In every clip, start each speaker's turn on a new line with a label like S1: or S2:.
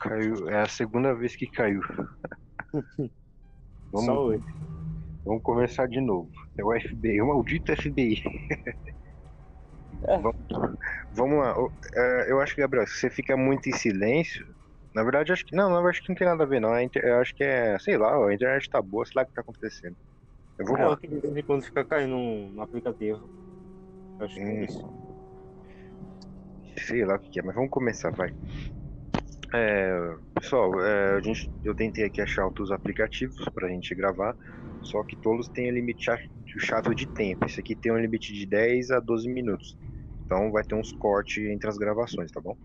S1: Caiu. É a segunda vez que caiu.
S2: Vamos, Só hoje.
S1: Vamos começar de novo. É o FBI, o maldito FBI. É. Vamos, vamos, lá. É, eu acho que, Gabriel, se você fica muito em silêncio. Na verdade, acho que. Não, não, acho que não tem nada a ver, não. Eu acho que é. Sei lá, a internet tá boa, sei lá o que tá acontecendo.
S2: Eu vou lá. Que quando fica caindo no aplicativo. Eu acho que é hum. isso.
S1: Sei lá o que é, mas vamos começar, vai. É, pessoal, é, a gente, eu tentei aqui achar outros aplicativos pra gente gravar, só que todos têm um limite chato de tempo. Esse aqui tem um limite de 10 a 12 minutos. Então vai ter uns cortes entre as gravações, tá bom?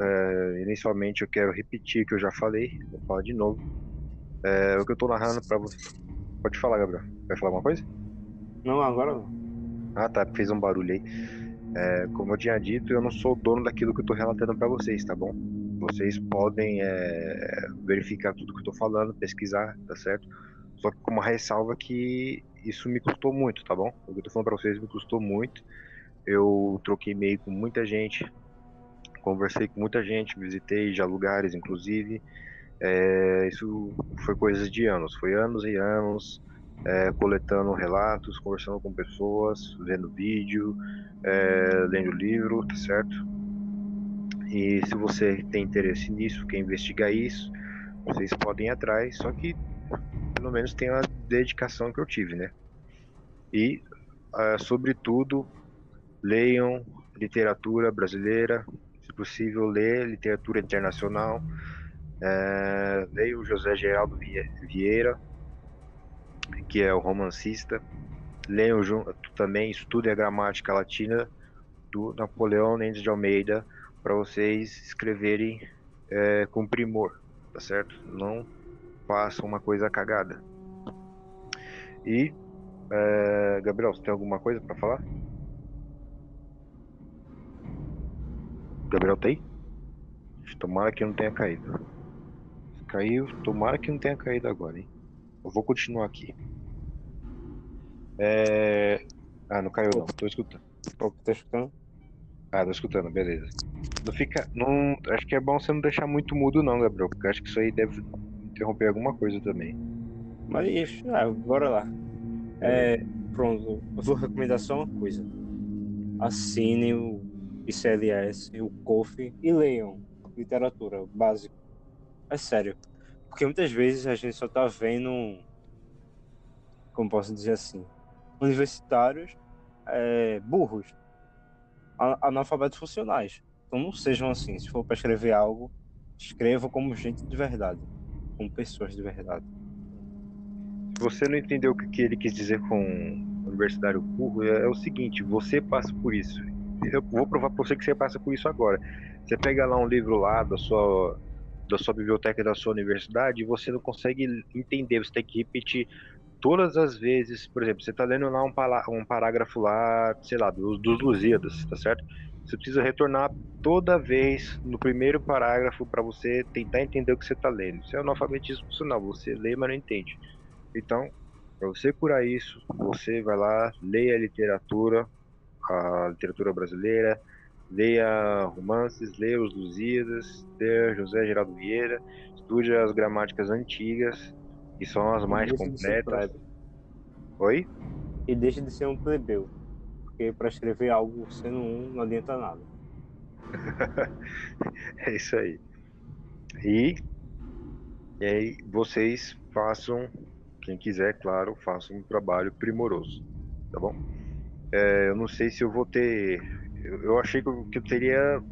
S1: É, inicialmente eu quero repetir o que eu já falei, vou falar de novo. É, o que eu tô narrando pra você. Pode falar, Gabriel. Quer falar alguma coisa?
S2: Não, agora não.
S1: Ah tá, fez um barulho aí. É, como eu tinha dito, eu não sou dono daquilo que eu tô relatando para vocês, tá bom? Vocês podem é, verificar tudo que eu tô falando, pesquisar, tá certo? Só que com uma ressalva que isso me custou muito, tá bom? O que eu tô falando pra vocês me custou muito. Eu troquei e-mail com muita gente, conversei com muita gente, visitei já lugares, inclusive. É, isso foi coisas de anos, foi anos e anos é, coletando relatos, conversando com pessoas, vendo vídeo, é, lendo livro, tá certo? E se você tem interesse nisso, quer investigar isso, vocês podem ir atrás, só que pelo menos tem a dedicação que eu tive, né? E, uh, sobretudo, leiam literatura brasileira, se possível, ler literatura internacional. É, leiam José Geraldo Vieira, que é o romancista. Leiam também, estudem a gramática latina do Napoleão Mendes de Almeida, para vocês escreverem é, com primor, tá certo? Não façam uma coisa cagada. E, é, Gabriel, você tem alguma coisa para falar? Gabriel tem? Tomara que não tenha caído. Caiu, tomara que não tenha caído agora, hein? Eu vou continuar aqui. É... Ah, não caiu não, tô escutando.
S2: Tá escutando?
S1: Ah, tô escutando, beleza. Não fica. Não, acho que é bom você não deixar muito mudo não, Gabriel, porque acho que isso aí deve interromper alguma coisa também.
S2: Mas ah, bora lá. É, pronto, a sua recomendação é uma coisa. Assine o ICLS, o COF e leiam literatura básica. É sério. Porque muitas vezes a gente só tá vendo. Como posso dizer assim? Universitários é, burros, analfabetos funcionais. Então não sejam assim. Se for para escrever algo, escreva como gente de verdade, como pessoas de verdade.
S1: Se você não entendeu o que ele quis dizer com universitário burro, é, é o seguinte: você passa por isso. Eu vou provar para você que você passa por isso agora. Você pega lá um livro lá da sua da sua biblioteca da sua universidade e você não consegue entender, você tem que repetir todas as vezes, por exemplo, você está lendo lá um, um, parágrafo lá, sei lá, dos, dos Lusíadas, tá certo? Você precisa retornar toda vez no primeiro parágrafo para você tentar entender o que você está lendo. Isso é analfabetismo funcional, você lê, mas não entende. Então, para você curar isso, você vai lá, leia a literatura, a literatura brasileira, leia romances, leia os Lusíadas, leia José Geraldo Vieira, estude as gramáticas antigas, que são as mais completas. Oi?
S2: E deixe de ser um plebeu porque para escrever algo sendo um não adianta nada.
S1: é isso aí. E, e aí vocês façam, quem quiser, claro, façam um trabalho primoroso, tá bom? É, eu não sei se eu vou ter. Eu, eu achei que eu, que eu, teria.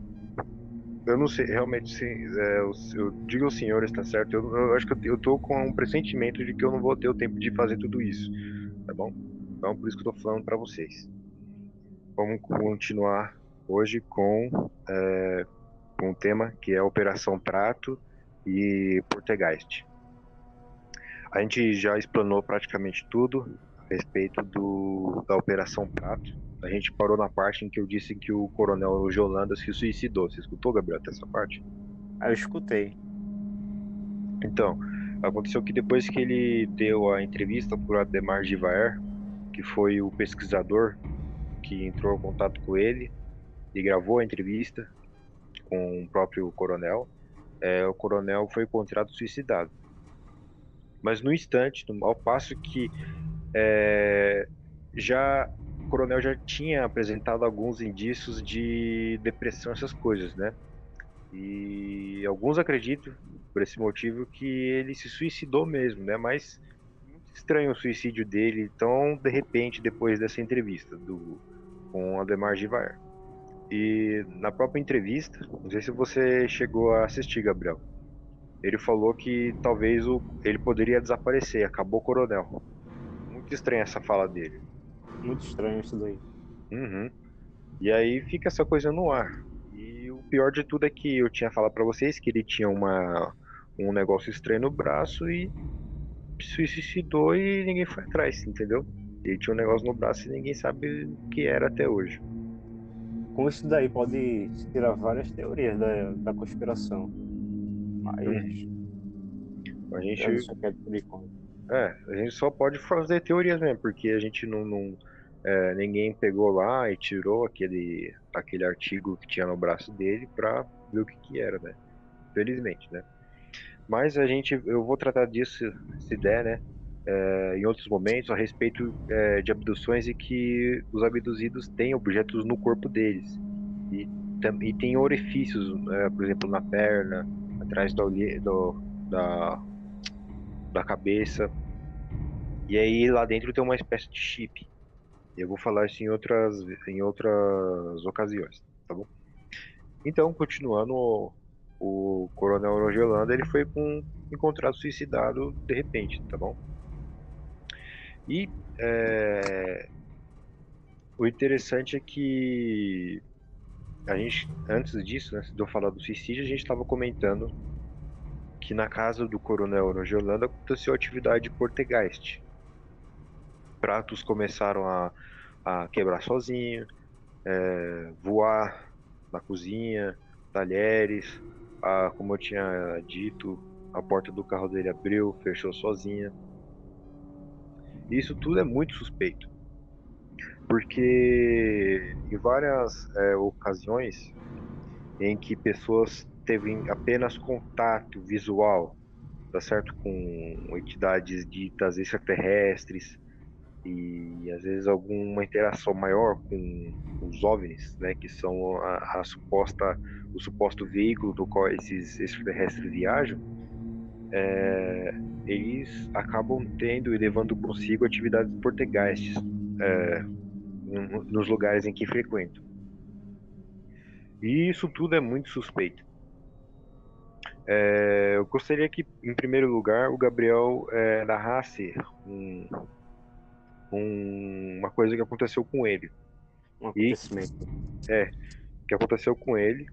S1: Eu não sei, realmente, sim, é, eu, eu, digo aos senhores, tá certo? Eu, eu acho que eu, eu tô com um pressentimento de que eu não vou ter o tempo de fazer tudo isso, tá bom? Então, por isso que eu tô falando para vocês. Vamos continuar hoje com, é, um tema que é Operação Prato e Portegeist. A gente já explanou praticamente tudo a respeito do, da Operação Prato. A gente parou na parte em que eu disse que o coronel de Holanda se suicidou. Você escutou, Gabriel, até essa parte?
S2: Ah, eu escutei.
S1: Então, aconteceu que depois que ele deu a entrevista por Ademar Givaer, que foi o pesquisador que entrou em contato com ele e gravou a entrevista com o próprio coronel. é, o coronel foi encontrado suicidado. Mas no instante, ao passo que é, já o coronel já tinha apresentado alguns indícios de depressão, essas coisas, né? E alguns acreditam, por esse motivo, que ele se suicidou mesmo, né? Mas muito estranho o suicídio dele, tão de repente, depois dessa entrevista do, com Ademar Givaer. E na própria entrevista, não sei se você chegou a assistir, Gabriel. Ele falou que talvez o, ele poderia desaparecer, acabou o coronel. Muito estranha essa fala dele.
S2: Muito estranho isso daí.
S1: Uhum. E aí fica essa coisa no ar. E o pior de tudo é que eu tinha falado para vocês que ele tinha uma, um negócio estranho no braço e se suicidou e ninguém foi atrás, entendeu? Ele tinha um negócio no braço e ninguém sabe o que era até hoje
S2: com isso daí pode tirar várias teorias da, da conspiração. Mas.
S1: A gente. É, a gente só pode fazer teorias mesmo, porque a gente não. não é, ninguém pegou lá e tirou aquele, aquele artigo que tinha no braço dele pra ver o que, que era, né? Felizmente, né? Mas a gente. Eu vou tratar disso se der, né? É, em outros momentos a respeito é, de abduções e que os abduzidos têm objetos no corpo deles e, e tem orifícios, é, por exemplo, na perna, atrás do, do, da, da cabeça. E aí lá dentro tem uma espécie de chip. Eu vou falar isso em outras, em outras ocasiões, tá bom? Então, continuando, o, o coronel Rogelanda, ele foi com, encontrado suicidado de repente, tá bom? E é, o interessante é que a gente, antes disso, né, de eu falar do suicídio, a gente estava comentando que na casa do coronel Holanda aconteceu atividade de portegeist. Pratos começaram a, a quebrar sozinho, é, voar na cozinha, talheres, a, como eu tinha dito, a porta do carro dele abriu, fechou sozinha. Isso tudo é muito suspeito. Porque em várias é, ocasiões em que pessoas teve apenas contato visual, tá certo, com entidades ditas extraterrestres e às vezes alguma interação maior com os OVNIs, né, que são a, a suposta o suposto veículo do qual esses extraterrestres viajam, é, eles acabam tendo e levando consigo atividades portegastes é, nos lugares em que frequentam. E isso tudo é muito suspeito. É, eu gostaria que, em primeiro lugar, o Gabriel é, narrasse um, um, uma coisa que aconteceu com ele.
S2: Um acontecimento.
S1: E, é, que aconteceu com ele.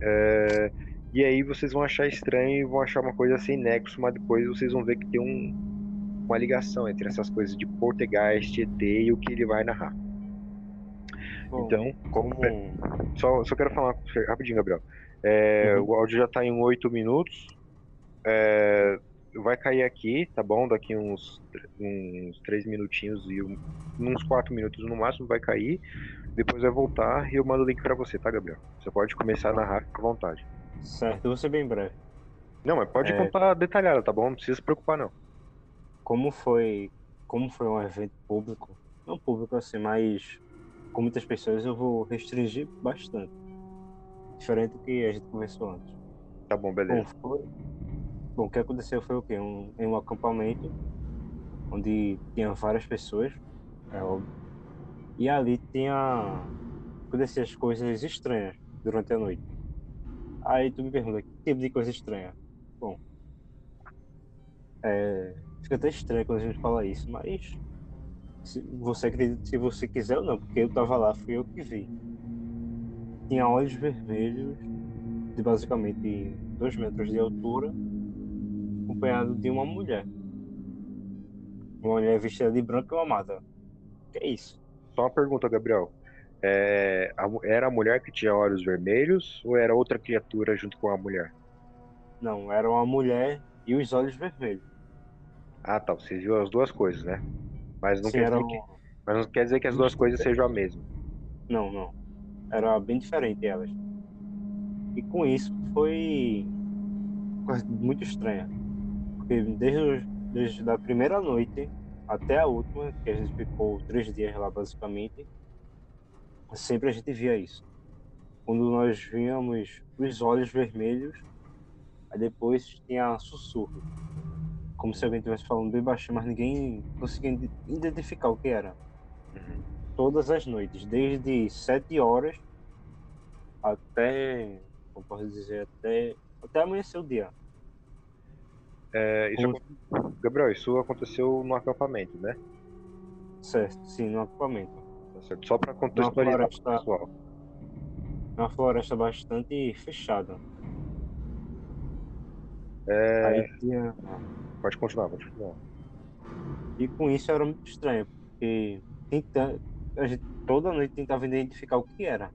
S1: É, e aí vocês vão achar estranho e vão achar uma coisa sem nexo, mas depois vocês vão ver que tem um, uma ligação entre essas coisas de Portegast, ET e o que ele vai narrar. Bom, então, como. Só, só quero falar rapidinho, Gabriel. É, uhum. O áudio já está em 8 minutos. É, vai cair aqui, tá bom? Daqui uns, uns 3 minutinhos e um, uns 4 minutos no máximo vai cair. Depois vai voltar e eu mando o link para você, tá, Gabriel? Você pode começar a narrar à vontade.
S2: Certo, eu vou ser bem breve.
S1: Não, mas pode é... contar detalhado, tá bom? Não precisa se preocupar, não.
S2: Como foi, como foi um evento público, não público assim, mas com muitas pessoas, eu vou restringir bastante. Diferente do que a gente conversou antes.
S1: Tá bom, beleza.
S2: Bom, foi... bom o que aconteceu foi o quê? Um, em um acampamento onde tinha várias pessoas, é óbvio. E ali tinha aconteciam as coisas estranhas durante a noite. Aí tu me pergunta, que tipo de coisa estranha? Bom, é, fica até estranho quando a gente fala isso, mas se você acredita se você quiser ou não, porque eu tava lá, fui eu que vi. Tinha olhos vermelhos de basicamente dois metros de altura, acompanhado de uma mulher. Uma mulher vestida de branco e uma mata. Que é isso?
S1: Só uma pergunta, Gabriel. É, era a mulher que tinha olhos vermelhos ou era outra criatura junto com a mulher?
S2: Não, era uma mulher e os olhos vermelhos.
S1: Ah, tá. Você viu as duas coisas, né? Mas não, Sim, quer, dizer que, mas não quer dizer que as duas coisas sejam a mesma.
S2: Não, não. Era bem diferente elas. E com isso foi muito estranha. Porque desde, desde a primeira noite até a última, que a gente ficou três dias lá basicamente, sempre a gente via isso. Quando nós víamos os olhos vermelhos, aí depois tinha sussurro. Como se alguém estivesse falando bem baixinho, mas ninguém conseguia identificar o que era. Uhum. Todas as noites, desde sete horas até, como posso dizer, até, até amanhecer o dia.
S1: É, isso como... Gabriel, isso aconteceu no acampamento, né?
S2: Certo, sim, no acampamento.
S1: Tá certo. Só para contextualizar o pessoal.
S2: É uma floresta bastante fechada.
S1: É... Tinha... Pode continuar, pode continuar.
S2: E com isso era muito estranho, porque tenta... a gente toda noite tentava identificar o que era.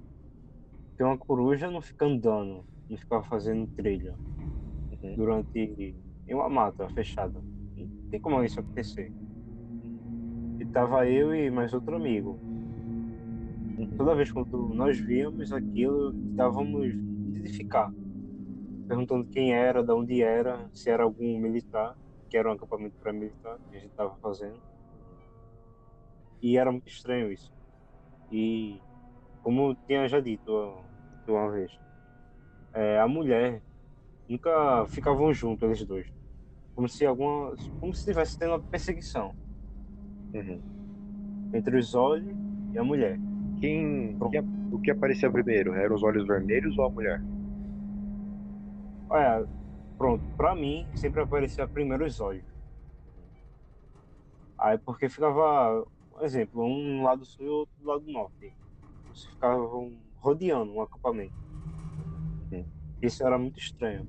S2: Porque uma coruja não fica andando, não fica fazendo trilha uhum. durante em uma mata fechada. Não tem como isso acontecer. E tava eu e mais outro amigo. Toda vez quando nós víamos aquilo, estávamos identificar, perguntando quem era, de onde era, se era algum militar, que era um acampamento para militar que a gente estava fazendo. E era muito estranho isso. E como tinha já dito uma vez, é, a mulher nunca ficavam juntos eles dois. Como se alguma. Como se estivesse tendo uma perseguição.
S1: Uhum.
S2: Entre os olhos e a mulher.
S1: Quem, quem, o que aparecia primeiro? Eram os olhos vermelhos ou a mulher?
S2: Olha, pronto, pra mim sempre aparecia primeiro os olhos. Aí porque ficava, por exemplo, um lado sul e outro lado norte. Eles ficavam rodeando um acampamento. Isso era muito estranho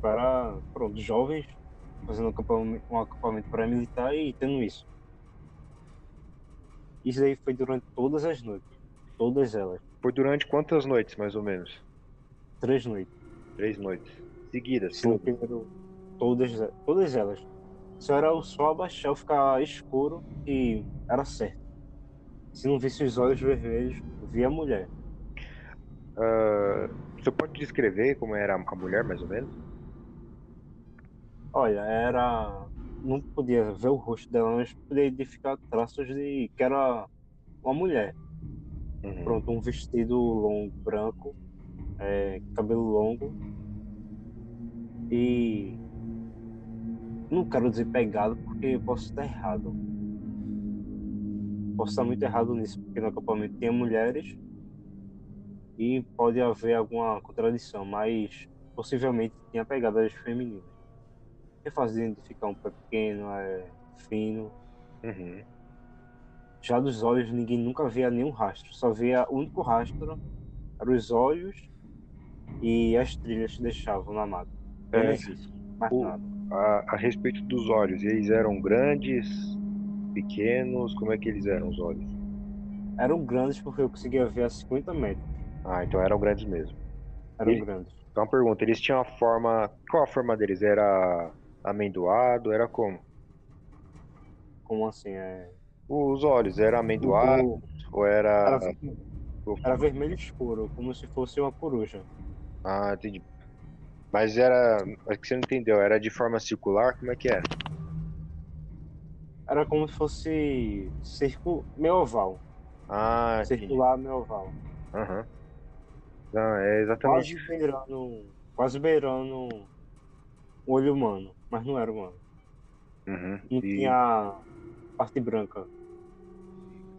S2: para pronto, jovens fazendo um acampamento, um acampamento militar e tendo isso. Isso aí foi durante todas as noites. Todas elas.
S1: Foi durante quantas noites, mais ou menos?
S2: Três noites.
S1: Três noites. Seguidas?
S2: Sim, primeiro, todas, todas elas. Só era o sol abaixar, ficar escuro e era certo. Se não visse os olhos vermelhos, via a mulher.
S1: Uh, você pode descrever como era a mulher, mais ou menos?
S2: Olha, era. Não podia ver o rosto dela, mas podia identificar traços de que era uma mulher. Uhum. Pronto, um vestido longo, branco, é, cabelo longo. E. Não quero dizer pegado porque posso estar errado. Posso estar muito errado nisso, porque no acampamento tinha mulheres e pode haver alguma contradição, mas possivelmente tinha pegadas femininas é fácil identificar um pé pequeno, é fino.
S1: Uhum.
S2: Já dos olhos, ninguém nunca via nenhum rastro. Só via o único rastro eram os olhos e as trilhas que deixavam na mata.
S1: É, isso, mais o, nada. A, a, respeito dos olhos, eles eram grandes, pequenos? Como é que eles eram os olhos?
S2: Eram grandes porque eu conseguia ver a 50 metros.
S1: Ah, então eram grandes mesmo.
S2: Eram e, grandes.
S1: Então, uma pergunta: eles tinham a forma. Qual a forma deles? Era amendoado, era como?
S2: Como assim? É...
S1: Os olhos, era amendoado o... ou era...
S2: Era, era vermelho escuro, como se fosse uma coruja.
S1: Ah, entendi. Mas era. É que você não entendeu, era de forma circular? Como é que era?
S2: Era como se fosse circo meio oval.
S1: Ah,
S2: Circular meio oval.
S1: Aham. Uhum. Não, é exatamente.
S2: Quase beirando. Quase beirando o olho humano mas não era humano.
S1: Uhum.
S2: Não e... tinha parte branca.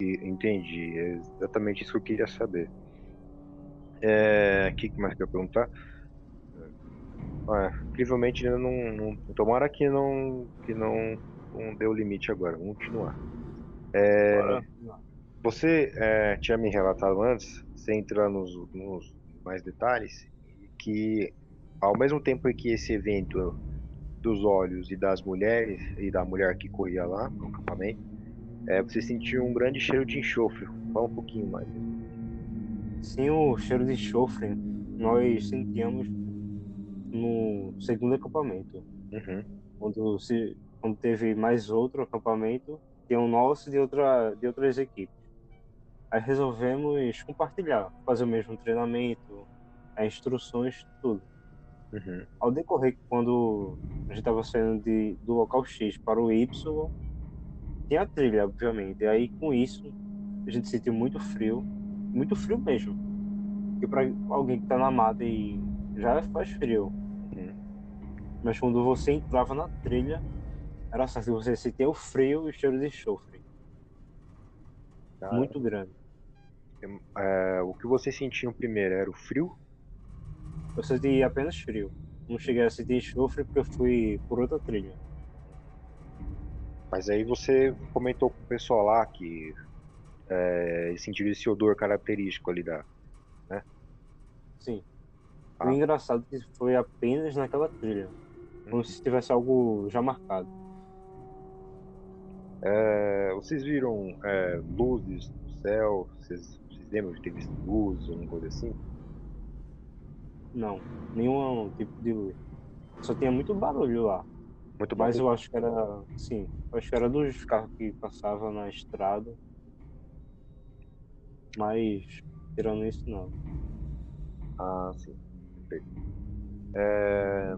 S1: E, entendi, é exatamente isso que eu queria saber. É, o que mais que eu perguntar? Ah, incrivelmente ainda não, não, Tomara que não. que não, não deu limite agora. Vamos continuar. É, você é, tinha me relatado antes, sem entrar nos, nos mais detalhes, que ao mesmo tempo que esse evento dos olhos e das mulheres e da mulher que corria lá no acampamento, é, você sentiu um grande cheiro de enxofre. Fala um pouquinho mais.
S2: Sim, o cheiro de enxofre nós sentíamos no segundo acampamento.
S1: Uhum.
S2: Quando, se, quando teve mais outro acampamento, tem um nosso e de, outra, de outras equipes. Aí resolvemos compartilhar, fazer o mesmo treinamento, as instruções, tudo.
S1: Uhum.
S2: Ao decorrer, quando a gente estava saindo de, do local X para o Y, tinha a trilha, obviamente. E aí, com isso, a gente sentiu muito frio, muito frio mesmo. E para alguém que está na mata e já faz frio.
S1: Uhum.
S2: Mas quando você entrava na trilha, era certo, você sentia o frio e o cheiro de enxofre.
S1: Cara,
S2: Muito grande.
S1: é, o que vocês sentiam primeiro era o frio?
S2: Eu senti apenas frio. Não cheguei a sentir enxofre porque eu fui por outra trilha.
S1: Mas aí você comentou com o pessoal lá que é, sentiu esse odor característico ali da.
S2: Sim.
S1: Ah.
S2: O engraçado é que foi apenas naquela trilha. Como se tivesse algo já marcado.
S1: É, vocês viram é, luzes no céu? Vocês, vocês lembram de ter visto luz ou alguma coisa assim?
S2: Não, nenhum tipo de luz. Só tinha muito barulho lá.
S1: Muito
S2: Mas
S1: barulho.
S2: eu acho que era. Sim, eu acho que era dos carros que passavam na estrada. Mas, tirando isso, não.
S1: Ah, sim. Perfeito. É,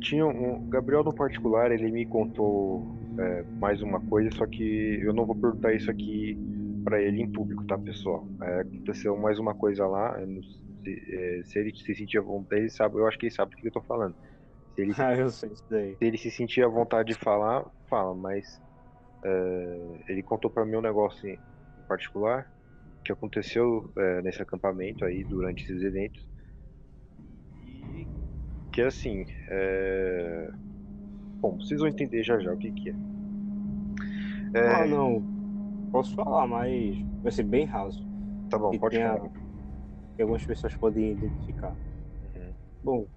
S1: tinha um, Gabriel no particular, ele me contou é, mais uma coisa, só que eu não vou perguntar isso aqui pra ele em público, tá, pessoal? É, aconteceu mais uma coisa lá, eu não- se, é, se ele se sentia à vontade, ele sabe, eu acho que ele sabe do que eu tô falando. Se ele, se
S2: Ah, eu sei isso daí.
S1: ele se sentia à vontade de falar, fala, mas é, ele contou pra mim um negócio em, particular que aconteceu é, nesse acampamento aí durante esses eventos e que assim, bom, vocês vão entender já já o que que é. É,
S2: Ah, não. Posso falar, mas vai ser bem raso.
S1: tá bom,
S2: que
S1: pode falar.
S2: Que algumas pessoas podem identificar.
S1: Uhum.
S2: Bom,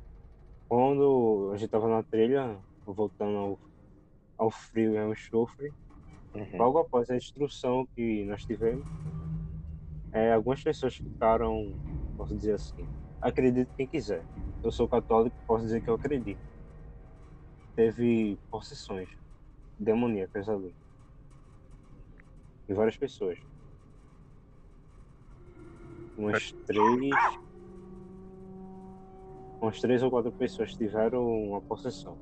S2: quando a gente tava na trilha, voltando ao, ao frio e ao enxofre,
S1: Uhum.
S2: logo após a instrução que nós tivemos, é, algumas pessoas ficaram, posso dizer assim, acredite quem quiser. Eu sou católico, posso dizer que eu acredito. Teve possessões demoníacas ali. Em várias pessoas. Umas três. Umas três ou quatro pessoas tiveram uma possessão.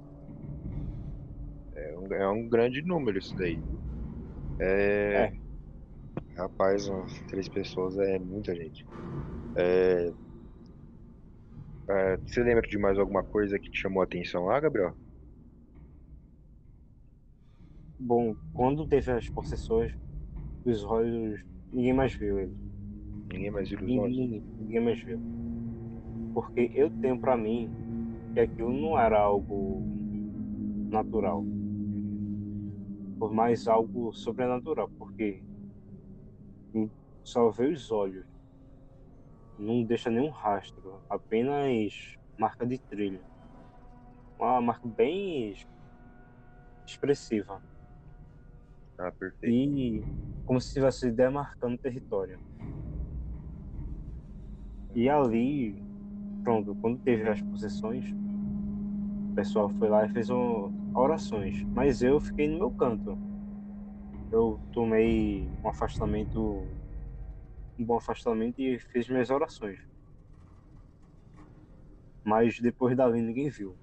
S1: É um, é um grande número isso daí. É. Rapaz, umas três pessoas é muita gente. É... é, Você lembra de mais alguma coisa que te chamou a atenção lá, Gabriel?
S2: Bom, quando teve as possessões, os olhos. Ninguém mais viu ele.
S1: Ninguém mais viu os olhos?
S2: Ninguém, ninguém mais viu. Porque eu tenho pra mim que aquilo não era algo natural. Por mais algo sobrenatural. Porque só vê os olhos. Não deixa nenhum rastro. Apenas marca de trilha. Uma marca bem expressiva.
S1: Ah, perfeito.
S2: E como se estivesse demarcando território. E ali, pronto, quando teve as possessões, o pessoal foi lá e fez um, orações. Mas eu fiquei no meu canto. Eu tomei um afastamento, um bom afastamento e fiz minhas orações. Mas depois dali ninguém viu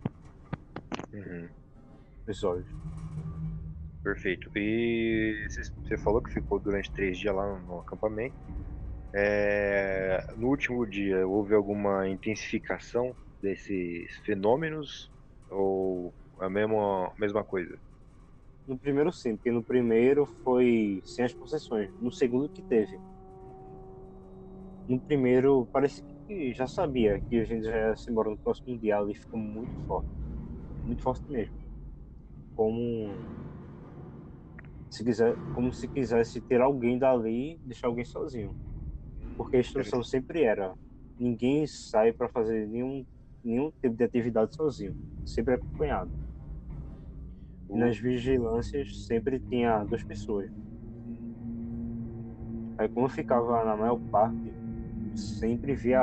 S1: Uhum.
S2: os olhos.
S1: Perfeito. E você- você falou que ficou durante três dias lá no acampamento. É, No último dia, houve alguma intensificação desses fenômenos ou a mesma, mesma coisa?
S2: No primeiro sim, porque no primeiro foi sem as possessões. No segundo que teve. No primeiro parece que já sabia que a gente já ia se embora no próximo dia ali ficou muito forte. Muito forte mesmo. Como se quiser, como se quisesse ter alguém dali deixar alguém sozinho. Porque a instrução sempre era ninguém sai para fazer nenhum nenhum tipo de atividade sozinho, sempre acompanhado. E nas vigilâncias sempre tinha duas pessoas. Aí como eu ficava na maior parte, sempre via,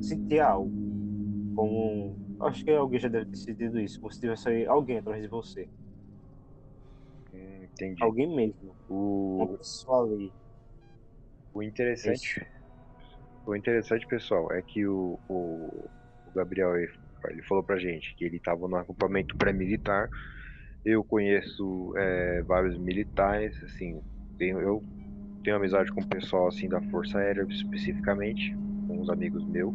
S2: sentia algo. Como, acho que alguém já deve ter sentido isso, como se tivesse alguém atrás de você.
S1: Hum, entendi.
S2: Alguém mesmo, uma
S1: O,
S2: pessoa ali.
S1: O interessante, o interessante, pessoal, é que o, o, o Gabriel ele, ele falou pra gente que ele estava no acampamento pré-militar. Eu conheço é, vários militares, assim, tenho, eu tenho amizade com o pessoal assim da Força Aérea especificamente, com uns amigos meus.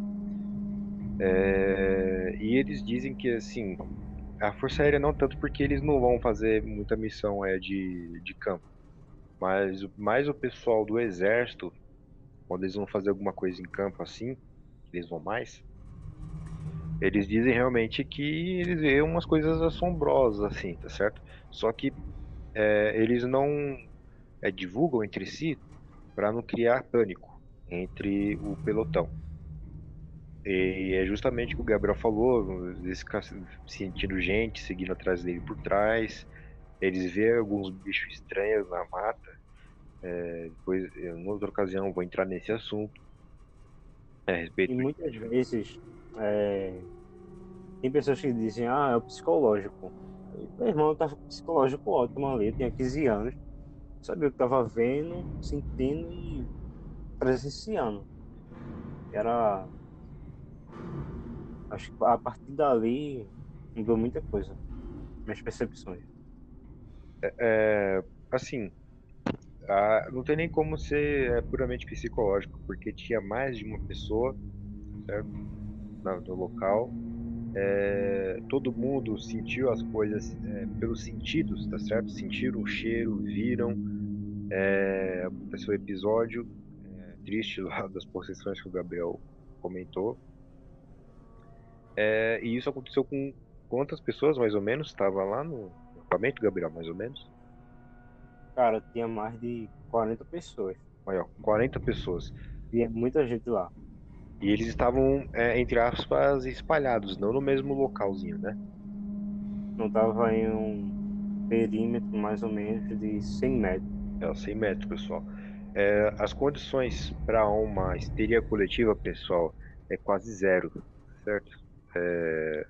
S1: É, e eles dizem que assim, a Força Aérea não tanto porque eles não vão fazer muita missão é, de, de campo. Mas mais o pessoal do exército, quando eles vão fazer alguma coisa em campo assim, eles vão mais, eles dizem realmente que eles veem umas coisas assombrosas assim, tá certo? Só que é, eles não é, divulgam entre si para não criar pânico entre o pelotão. E é justamente o que o Gabriel falou, ficam sentindo gente seguindo atrás dele por trás, eles vêem alguns bichos estranhos na mata. É, depois, em outra ocasião, vou entrar nesse assunto.
S2: É, respeito. E muitas vezes é, tem pessoas que dizem, ah, é o psicológico. Meu irmão tava com psicológico ótimo ali, tinha 15 anos. Sabia o que tava vendo, sentindo e presenciando. Era. Acho que a partir dali mudou muita coisa. Minhas percepções.
S1: É, é assim, a, não tem nem como ser é, puramente psicológico, porque tinha mais de uma pessoa certo? No, no local. É, todo mundo sentiu as coisas é, pelos sentidos, tá certo? Sentiram o cheiro, viram. É, aconteceu o episódio é, triste lá das possessões que o Gabriel comentou. E isso aconteceu com quantas pessoas mais ou menos? Estava lá no acampamento, Gabriel, mais ou menos?
S2: Cara, tinha mais de 40 pessoas.
S1: Olha, 40 pessoas.
S2: E é muita gente lá.
S1: E eles estavam, é, entre aspas, espalhados, não no mesmo localzinho, né?
S2: Não tava em um perímetro mais ou menos de 100 metros.
S1: É, 100 metros, pessoal. É, as condições para uma histeria coletiva, pessoal, é quase zero, certo? É,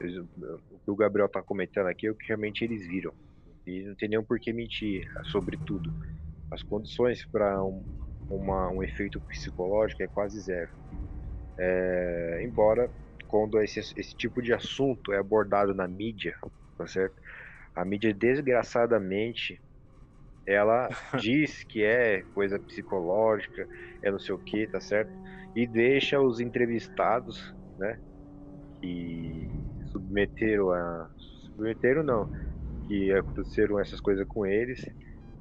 S1: o que o Gabriel está comentando aqui é o que realmente eles viram. E não tem nenhum por que mentir sobre tudo. As condições para um, um efeito psicológico é quase zero. É, embora quando esse, esse tipo de assunto é abordado na mídia, tá certo? A mídia desgraçadamente ela diz que é coisa psicológica, é não sei o que, tá certo? E deixa os entrevistados, né, que submeteram a submeteram não, que aconteceram essas coisas com eles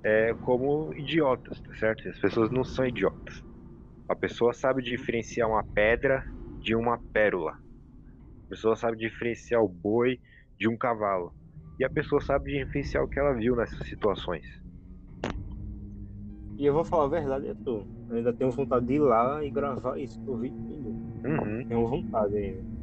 S1: é, como idiotas, tá certo? As pessoas não são idiotas. A pessoa sabe diferenciar uma pedra de uma pérola. A pessoa sabe diferenciar o boi de um cavalo. E a pessoa sabe diferenciar o que ela viu nessas situações.
S2: E eu vou falar a verdade, é tu. Eu ainda tenho vontade de ir lá e gravar isso vi tudo.
S1: Uhum.
S2: Tenho vontade ainda.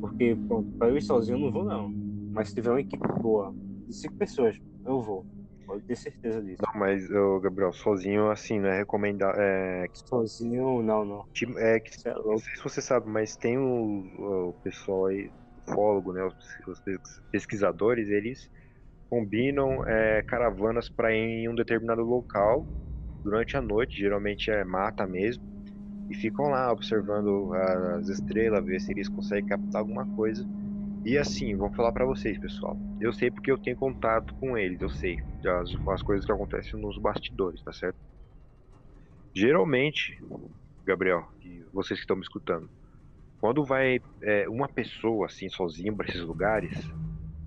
S2: Porque, pronto, pra eu ir sozinho eu não vou não. Mas se tiver uma equipe boa, de cinco pessoas, eu vou. Pode ter certeza disso.
S1: Não, mas, ô, Gabriel, sozinho, assim, não é recomendado. É...
S2: Sozinho, não, não.
S1: É que, é não sei se você sabe, mas tem o, o pessoal aí, ufólogo, né, os, os pesquisadores, eles combinam é, caravanas para ir em um determinado local durante a noite, geralmente é mata mesmo, e ficam lá observando as estrelas, ver se eles conseguem captar alguma coisa e assim, vou falar para vocês, pessoal. Eu sei porque eu tenho contato com eles, eu sei as, as coisas que acontecem nos bastidores, tá certo? Geralmente, Gabriel, e vocês que estão me escutando, quando vai é, uma pessoa assim sozinha para esses lugares,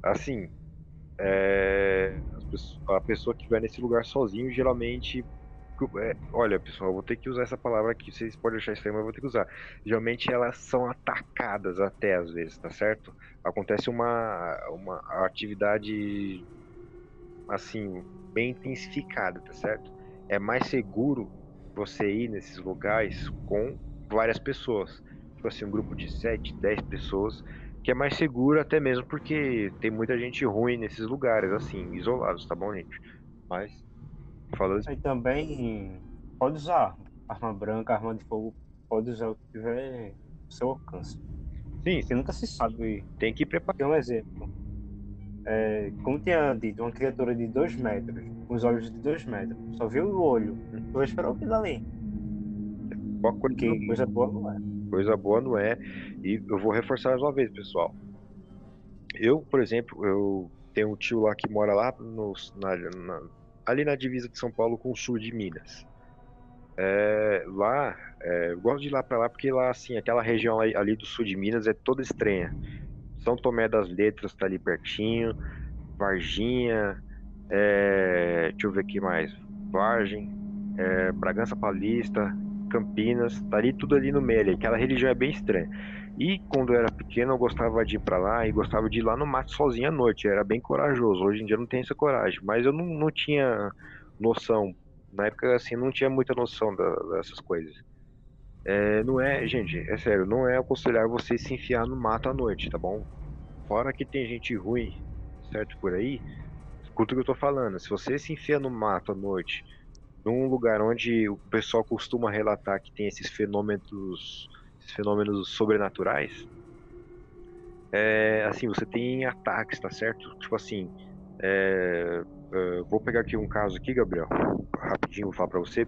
S1: assim, é, a pessoa que vai nesse lugar sozinho geralmente olha, pessoal, eu vou ter que usar essa palavra aqui. Vocês podem achar estranho, mas eu vou ter que usar. Geralmente elas são atacadas até às vezes, tá certo? Acontece uma, uma atividade assim, bem intensificada, tá certo? É mais seguro você ir nesses lugares com várias pessoas. Tipo assim, um grupo de 7, 10 pessoas, que é mais seguro até mesmo porque tem muita gente ruim nesses lugares, assim, isolados, tá bom, gente? Mas
S2: Falou isso. também pode usar arma branca, arma de fogo, pode usar o que tiver ao seu alcance.
S1: Sim.
S2: Você nunca se sabe.
S1: Tem que preparar.
S2: Tem um exemplo. É, como tinha dito, uma criatura de 2 metros, com os olhos de 2 metros, só viu o olho. Tu vai esperar o que dali?
S1: Boa coisa
S2: que coisa boa não é.
S1: Coisa boa não é. E eu vou reforçar mais uma vez, pessoal. Eu, por exemplo, eu tenho um tio lá que mora lá no, na, na, ali na divisa de São Paulo com o sul de Minas. É, lá, é, eu gosto de ir lá para lá porque lá, assim, aquela região ali, ali, do sul de Minas é toda estranha. São Tomé das Letras tá ali pertinho, Varginha, é, deixa eu ver aqui mais, Vargem, é, Bragança Paulista, Campinas, tá ali tudo ali no meio, ali. aquela religião é bem estranha. E quando eu era pequeno eu gostava de ir para lá e gostava de ir lá no mato sozinho à noite, eu era bem corajoso. Hoje em dia eu não tenho essa coragem, mas eu não, não tinha noção. Na época assim, não tinha muita noção da, dessas coisas. É, não é, gente, é sério, não é aconselhar você se enfiar no mato à noite, tá bom? Fora que tem gente ruim, certo por aí, escuta o que eu tô falando. Se você se enfia no mato à noite, num lugar onde o pessoal costuma relatar que tem esses fenômenos, esses fenômenos sobrenaturais, é, assim, você tem ataques, tá certo? Tipo assim, é, é, vou pegar aqui um caso aqui, Gabriel, rapidinho vou falar pra você.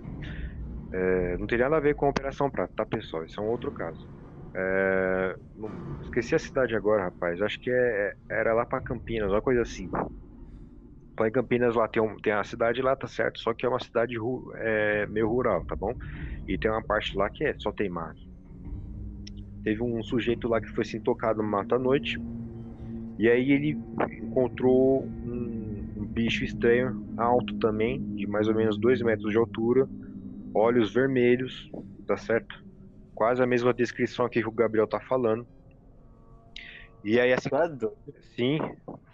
S1: É, não tem nada a ver com a Operação Prata, tá, pessoal? Isso é um outro caso. É, esqueci a cidade agora, rapaz. Acho que é, era lá para Campinas, uma coisa assim. Lá em Campinas lá tem, um, tem a cidade lá, tá certo? Só que é uma cidade é, meio rural, tá bom? E tem uma parte lá que só tem mato. Teve um sujeito lá que foi assim tocado no mato à noite. E aí ele encontrou um, um bicho estranho, alto também, de mais ou menos 2 metros de altura, olhos vermelhos, tá certo? Quase a mesma descrição aqui que o Gabriel tá falando. E aí assim. Sim,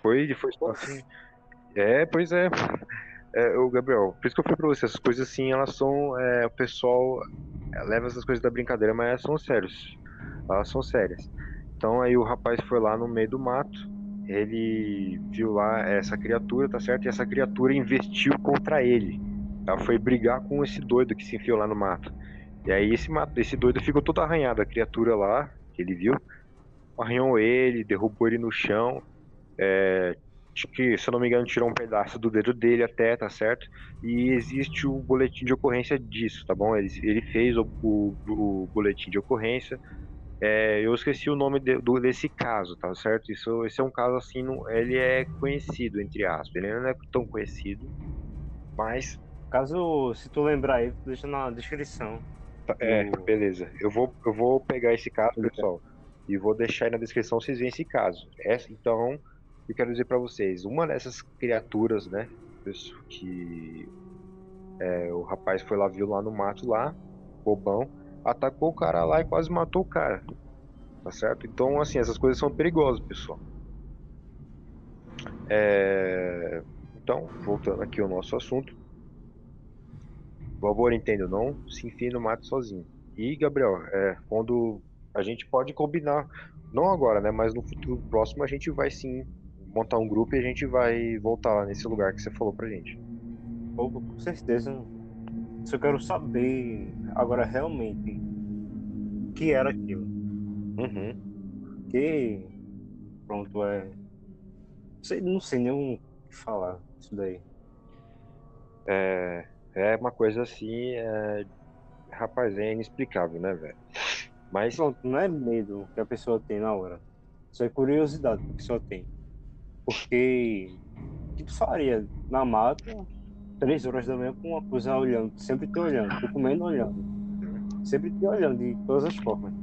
S1: foi, foi só assim. É, pois é. é. O Gabriel, por isso que eu falei pra você, essas coisas assim, elas são. É, o pessoal é, leva essas coisas da brincadeira, mas elas são sérias. Elas são sérias. Então aí o rapaz foi lá no meio do mato, ele viu lá essa criatura, tá certo? E essa criatura investiu contra ele. Ela foi brigar com esse doido que se enfiou lá no mato. E aí esse, esse doido ficou todo arranhado, a criatura lá, que ele viu, arranhou ele, derrubou ele no chão, é, que, se eu não me engano, tirou um pedaço do dedo dele até, tá certo? E existe o boletim de ocorrência disso, tá bom? Ele, ele fez o, o, o boletim de ocorrência. É, eu esqueci o nome de, do, desse caso, tá certo? Isso, esse é um caso assim, não, ele é conhecido, entre aspas. Ele não é tão conhecido, mas.
S2: Caso, se tu lembrar aí, deixa na descrição.
S1: Tá, é, beleza. Eu vou, eu vou pegar esse caso, pessoal, e vou deixar aí na descrição vocês veem esse caso. Essa, então eu quero dizer para vocês, uma dessas criaturas, né, que é, o rapaz foi lá, viu lá no mato lá, bobão, atacou o cara lá e quase matou o cara, tá certo? Então, assim, essas coisas são perigosas, pessoal. É... Então, voltando aqui ao nosso assunto, por favor, entenda, não se enfie no mato sozinho. E, Gabriel, é, quando a gente pode combinar, não agora, né, mas no futuro próximo a gente vai sim montar um grupo e a gente vai voltar nesse lugar que você falou pra gente.
S2: Com certeza. Eu quero saber agora realmente o que era aquilo.
S1: Uhum.
S2: Que pronto, é. Sei, não sei nem o que falar isso daí.
S1: É, é uma coisa assim, é... rapaz, é inexplicável, né, velho?
S2: Mas. Pronto, não é medo que a pessoa tem na hora. Isso é curiosidade que a pessoa tem. Porque o que tu faria na mata, três horas da manhã, com uma coisa olhando, sempre te olhando, tu comendo olhando. Sempre te olhando de todas as formas.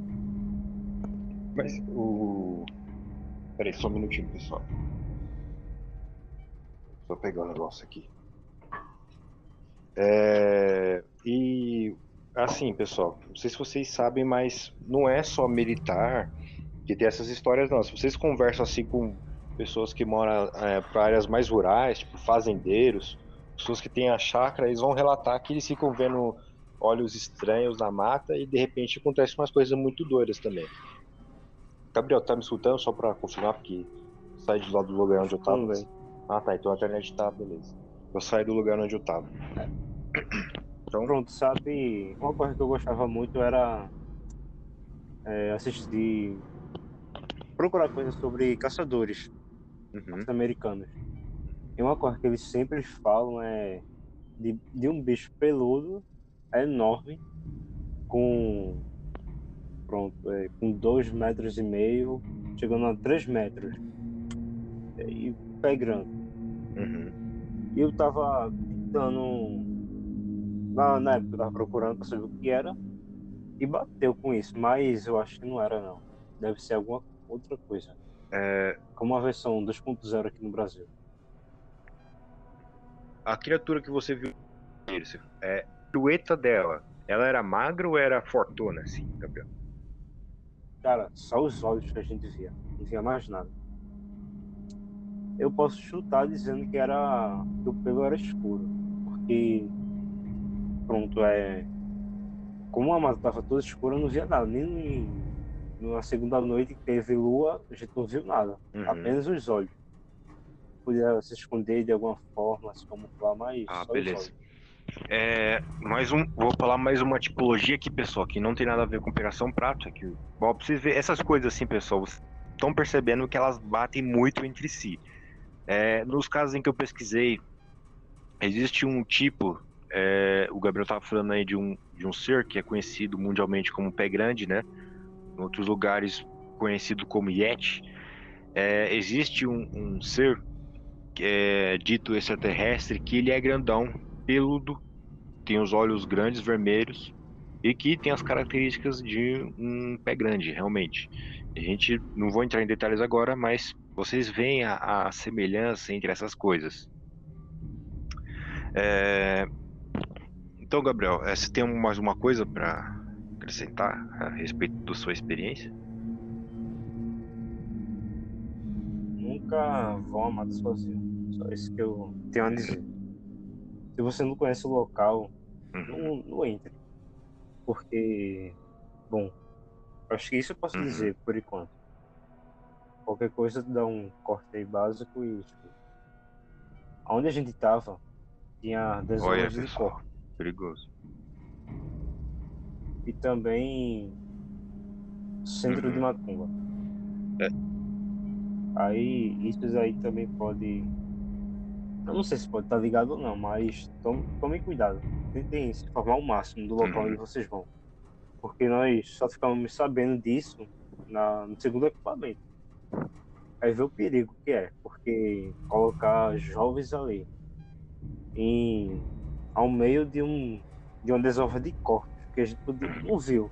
S1: Mas o. Peraí, só um minutinho, pessoal. Só pegar um negócio aqui. É... E assim, pessoal, não sei se vocês sabem, mas não é só militar que tem essas histórias, não. Se vocês conversam assim com pessoas que moram é, para áreas mais rurais, tipo fazendeiros, pessoas que têm a chácara, eles vão relatar que eles ficam vendo olhos estranhos na mata e de repente acontecem umas coisas muito doidas também. Gabriel, tá me escutando só para confirmar porque saí de lá do lugar onde eu tava. Hum, ah, tá, então a internet tá, beleza. Eu saí do lugar onde eu tava.
S2: Então, pronto, sabe, uma coisa que eu gostava muito era é, assistir procurar coisas sobre caçadores uhum. americanos. E uma coisa que eles sempre falam é de, de um bicho peludo, enorme, com pronto, é, com dois metros e meio, chegando a três metros. E pé grande.
S1: Uhum.
S2: E eu tava tentando. Na, na época eu tava procurando pra saber o que era. E bateu com isso, mas eu acho que não era não. Deve ser alguma outra coisa.
S1: É,
S2: Como a versão 2.0 aqui no Brasil.
S1: A criatura que você viu, é, a silhueta dela, ela era magra ou era fortuna, assim, Gabriel?
S2: Cara, só os olhos que a gente via. Não via mais nada. Eu posso chutar dizendo que era. que o pelo era escuro. Porque. Pronto, é. Como a mata tava toda escura, eu não via nada. Nem na segunda noite que teve lua, a gente não viu nada.
S1: Uhum.
S2: Apenas os olhos. Podia se esconder de alguma forma, se camuflar, mas.
S1: Ah, beleza. É, mais um, vou falar mais uma tipologia aqui, pessoal, que não tem nada a ver com operação prato. Aqui. Bom, pra vocês verem, essas coisas assim, pessoal, vocês estão percebendo que elas batem muito entre si. É, nos casos em que eu pesquisei, existe um tipo, é, o Gabriel estava falando aí de um, de um ser que é conhecido mundialmente como pé grande, né? Em outros lugares conhecido como Yeti. É, existe um, um ser que é dito extraterrestre que ele é grandão, peludo, tem os olhos grandes, vermelhos e que tem as características de um pé grande, realmente. A gente não vou entrar em detalhes agora, mas vocês veem a, a semelhança entre essas coisas. É, Então, Gabriel, é, você tem mais uma coisa para acrescentar a respeito da sua experiência?
S2: Nunca vão amar sozinho. Só isso que eu tenho a dizer. Se você não conhece o local,
S1: Uhum.
S2: não, não entre. Porque, bom, acho que isso eu posso
S1: Uhum.
S2: dizer por enquanto. Qualquer coisa dá um corte aí básico e, tipo, onde a gente tava tinha dezenas de corpos.
S1: perigoso.
S2: E também centro de
S1: Uhum.
S2: macumba.
S1: É.
S2: Aí, isso aí também pode. Eu não sei se pode estar ligado ou não, mas tome, tome cuidado. Tentem se informar o máximo do local
S1: Uhum.
S2: onde vocês vão. Porque nós só ficamos sabendo disso na, no segundo equipamento. Aí vê o perigo que é, porque colocar jovens ali em, ao meio de um de uma desova de corpos que a gente podia- não viu.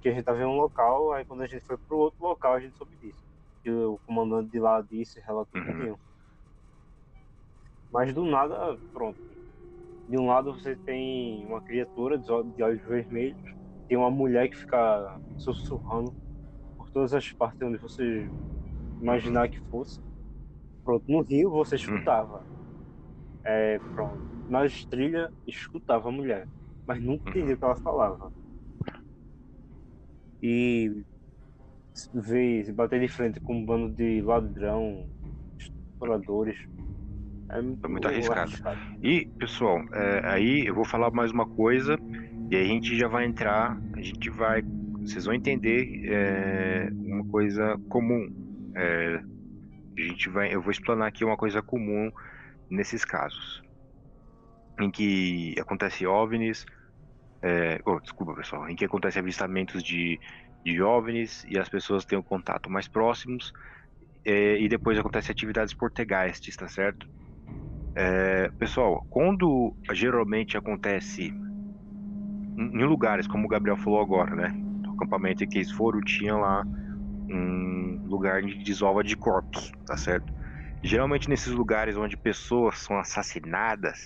S2: Que a gente tava em um local, aí quando a gente foi pro outro local a gente soube disso. Que o comandante de lá disse, relatou
S1: Uhum.
S2: Mas do nada, pronto. De um lado você tem uma criatura de olhos vermelhos, tem uma mulher que fica sussurrando por todas as partes onde você imaginar que fosse. Pronto, no rio você escutava. É, pronto. Nas trilhas escutava a mulher, mas nunca entendia o que ela falava. E ver, se bater de frente com um bando de ladrão, estupradores. É muito,
S1: muito arriscado. E, pessoal, é, aí eu vou falar mais uma coisa e aí a gente já vai entrar, a gente vai, vocês vão entender é, uma coisa comum. É, a gente vai, eu vou explanar aqui uma coisa comum nesses casos, em que acontece OVNIs, é, oh, desculpa pessoal, em que acontece avistamentos de, de OVNIs e as pessoas têm um contato mais próximos é, e depois acontece atividades portegastes, tá certo? É, pessoal, quando geralmente acontece em, lugares, como o Gabriel falou agora, né? No acampamento em que eles foram, tinha lá um lugar de desova de corpos, tá certo? Geralmente nesses lugares onde pessoas são assassinadas,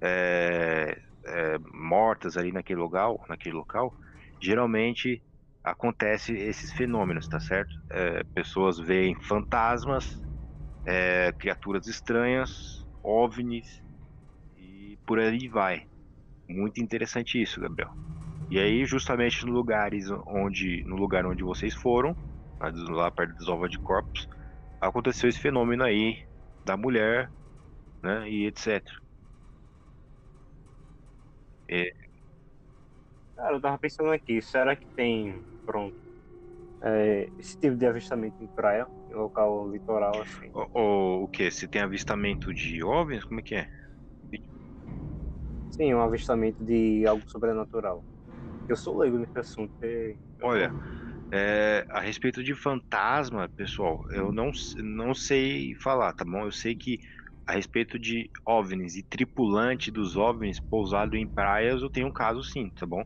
S1: é, é, mortas ali naquele local, naquele local, geralmente acontece esses fenômenos, tá certo? É, pessoas veem fantasmas, é, criaturas estranhas, OVNIs e por aí vai. Muito interessante isso, Gabriel. E aí, justamente nos lugares onde, no lugar onde vocês foram, lá, perto da desova de corpos, aconteceu esse fenômeno aí da mulher, né, e etc. É,
S2: Cara, eu tava pensando aqui, será que tem, pronto, é, esse tipo de avistamento em praia, local litoral assim?
S1: o, o, o que? Se tem avistamento de OVNIs? Como é que é?
S2: Sim, um avistamento de algo sobrenatural. Eu sou leigo nesse assunto. E...
S1: Olha, é, a respeito de fantasma, pessoal, eu não, não sei falar, tá bom? Eu sei que a respeito de OVNIs e tripulante dos OVNIs pousado em praias, eu tenho um caso sim, tá bom?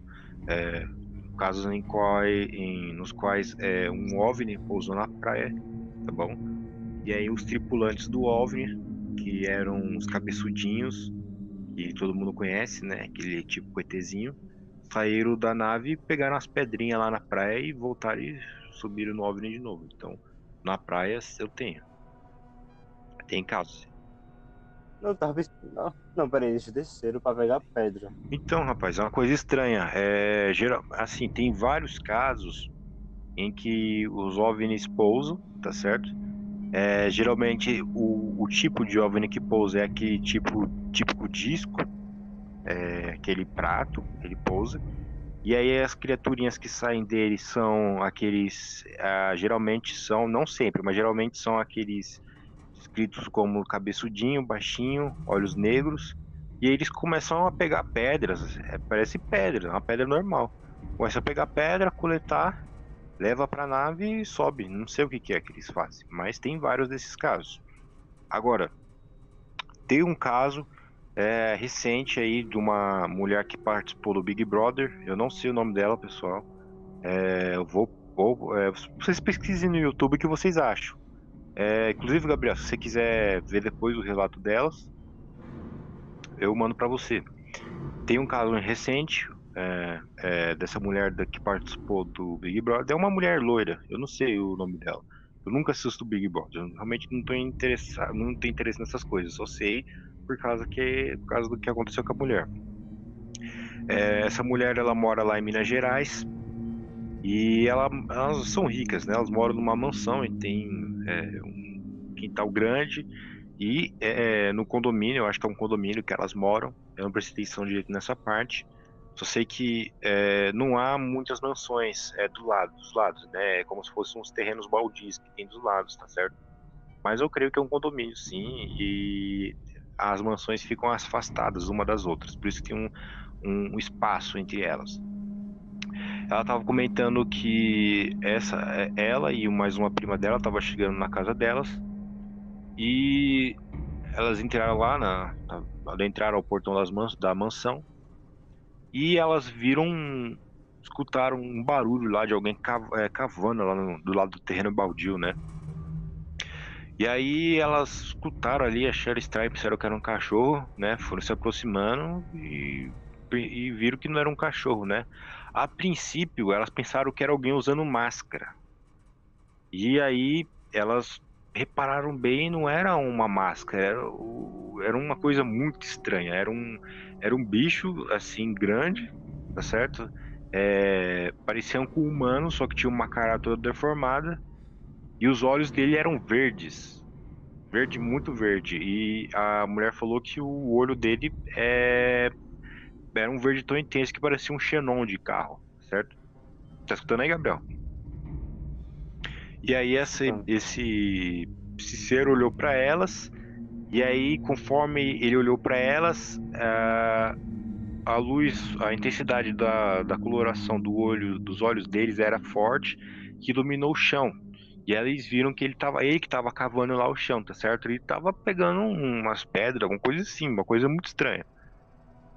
S1: É, casos em qual, em, nos quais é, um OVNI pousou na praia, tá bom? E aí os tripulantes do OVNI, que eram os cabeçudinhos, que todo mundo conhece, né? Aquele tipo ETzinho, saíram da nave, pegaram as pedrinhas lá na praia e voltaram e subiram no OVNI de novo. Então, na praia eu tenho. Tem casos.
S2: Não, tava. Não, não, peraí, eles desceram pra pegar pedra.
S1: Então, rapaz, é uma coisa estranha. É, geral, assim, tem vários casos em que os OVNIs pousam, tá certo? É, geralmente o, o, tipo de OVNI que pousa é aquele tipo típico disco, é, aquele prato, ele pousa. E aí as criaturinhas que saem dele são aqueles, ah, geralmente são, não sempre, mas geralmente são aqueles escritos como cabeçudinho, baixinho, olhos negros. E eles começam a pegar pedras, é, parece pedra, uma pedra normal. Começa a pegar pedra, coletar, leva para a nave e sobe. Não sei o que, que é que eles fazem, mas tem vários desses casos. Agora, tem um caso é, recente aí de uma mulher que participou do Big Brother. Eu não sei o nome dela, pessoal. É, eu vou, vou é, vocês pesquisem no YouTube o que vocês acham. É, inclusive, Gabriel, se você quiser ver depois o relato delas, eu mando para você. Tem um caso recente é, é, dessa mulher que participou do Big Brother. É uma mulher loira, eu não sei o nome dela. Eu nunca assisto Big Brother. Eu realmente não estou interessado, não tenho interesse nessas coisas. Só sei por causa que, por causa do que aconteceu com a mulher. É, essa mulher ela mora lá em Minas Gerais e ela, elas são ricas, né? Elas moram numa mansão e tem é, um quintal grande e é, no condomínio, eu acho que é um condomínio que elas moram. Eu não prestei atenção direito nessa parte. Só sei que é, não há muitas mansões é, do lado, dos lados, né? É como se fossem uns terrenos baldios que tem dos lados, tá certo? Mas eu creio que é um condomínio, sim, e as mansões ficam afastadas uma das outras, por isso que um, um espaço entre elas. Ela estava comentando que essa, ela e mais uma prima dela estava chegando na casa delas e elas entraram lá na, na entraram ao portão das mans, da mansão e elas viram, escutaram um barulho lá de alguém é, cavando lá no, do lado do terreno baldio, né? E aí elas escutaram ali, acharam estranho, pensaram que era um cachorro, né? Foram se aproximando e, e viram que não era um cachorro, né? A princípio, elas pensaram que era alguém usando máscara. E aí elas repararam bem, não era uma máscara, era, era uma coisa muito estranha. Era um, era um bicho assim grande, tá certo? É, parecia um humano, só que tinha uma cara toda deformada e os olhos dele eram verdes. Verde, muito verde. E a mulher falou que o olho dele é... era um verde tão intenso que parecia um xenon de carro, certo? Tá escutando aí, Gabriel? E aí esse, ah. esse, esse ser olhou para elas, e aí conforme ele olhou para elas, a, a luz, a intensidade da, da coloração do olho, dos olhos deles era forte, que iluminou o chão. E eles viram que ele tava, ele que tava cavando lá o chão, tá certo? Ele tava pegando umas pedras, alguma coisa assim, uma coisa muito estranha.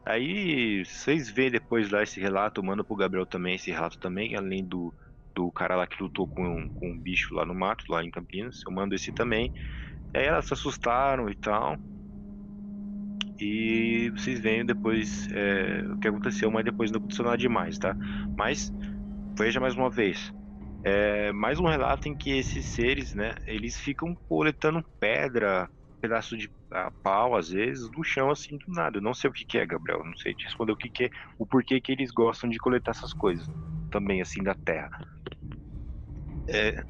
S1: Aí vocês vê depois lá esse relato, manda pro Gabriel também esse relato também, além do, do cara lá que lutou com, com um bicho lá no mato, lá em Campinas. Eu mando esse também. E aí elas se assustaram e tal. E vocês veem depois é, o que aconteceu, mas depois não aconteceu nada demais, tá? Mas veja mais uma vez. É mais um relato em que esses seres, né, eles ficam coletando pedra, pedaço de pau, às vezes, do chão, assim, do nada. Eu não sei o que, que é, Gabriel, não sei te responder o que, que é, o porquê que eles gostam de coletar essas coisas, também, assim, da terra.
S2: É...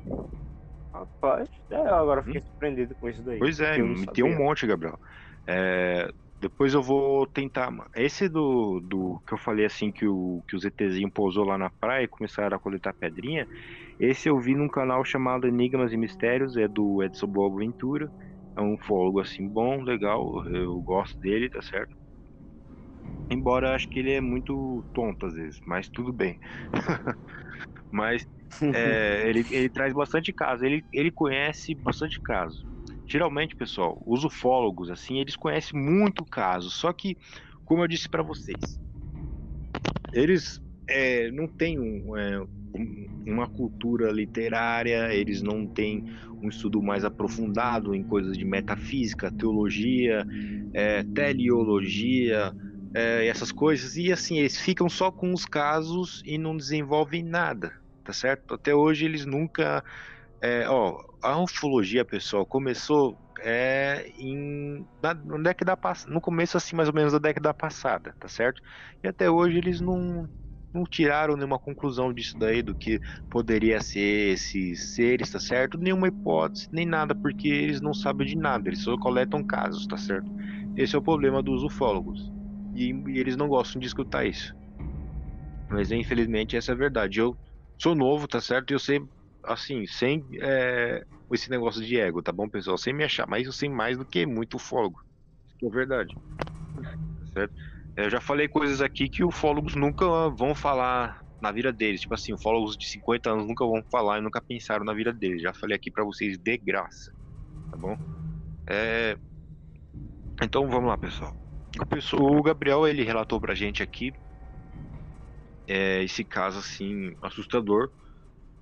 S2: Rapaz, é, agora fiquei hum? surpreendido com isso daí.
S1: Pois é, me tem um monte, Gabriel. É, depois eu vou tentar. Esse do, do que eu falei assim que o, que o ZTzinho pousou lá na praia e começaram a coletar pedrinha. Esse eu vi num canal chamado Enigmas e Mistérios, é do Edson Boaventura. É um ufólogo assim bom, legal, eu gosto dele, tá certo? Embora eu acho que ele é muito tonto às vezes, mas tudo bem. mas é, ele, ele traz bastante caso, ele, ele conhece bastante caso. Geralmente, pessoal, os ufólogos, assim, eles conhecem muito caso, só que, como eu disse para vocês, eles é, não têm um, é, uma cultura literária, eles não têm um estudo mais aprofundado em coisas de metafísica, teologia, é, teleologia, é, essas coisas, e assim, eles ficam só com os casos e não desenvolvem nada, tá certo? Até hoje eles nunca. É, ó, a ufologia, pessoal, começou é, em, na, na década no começo assim mais ou menos da década passada, tá certo? E até hoje eles não não tiraram nenhuma conclusão disso daí, do que poderia ser esses seres, tá certo? Nenhuma hipótese, nem nada, porque eles não sabem de nada, eles só coletam casos, tá certo? Esse é o problema dos ufólogos. E, e eles não gostam de escutar isso. Mas infelizmente essa é a verdade. Eu sou novo, tá certo? E eu sei, assim, sem é, esse negócio de ego, tá bom, pessoal? Sem me achar, mas eu sei mais do que muito ufólogo. Isso é verdade. Tá certo? Eu já falei coisas aqui que ufólogos nunca vão falar na vida deles. Tipo assim, ufólogos de 50 anos nunca vão falar e nunca pensaram na vida deles. Já falei aqui para vocês de graça. Tá bom? É... Então vamos lá, pessoal. O Gabriel ele relatou pra gente aqui é, esse caso assim assustador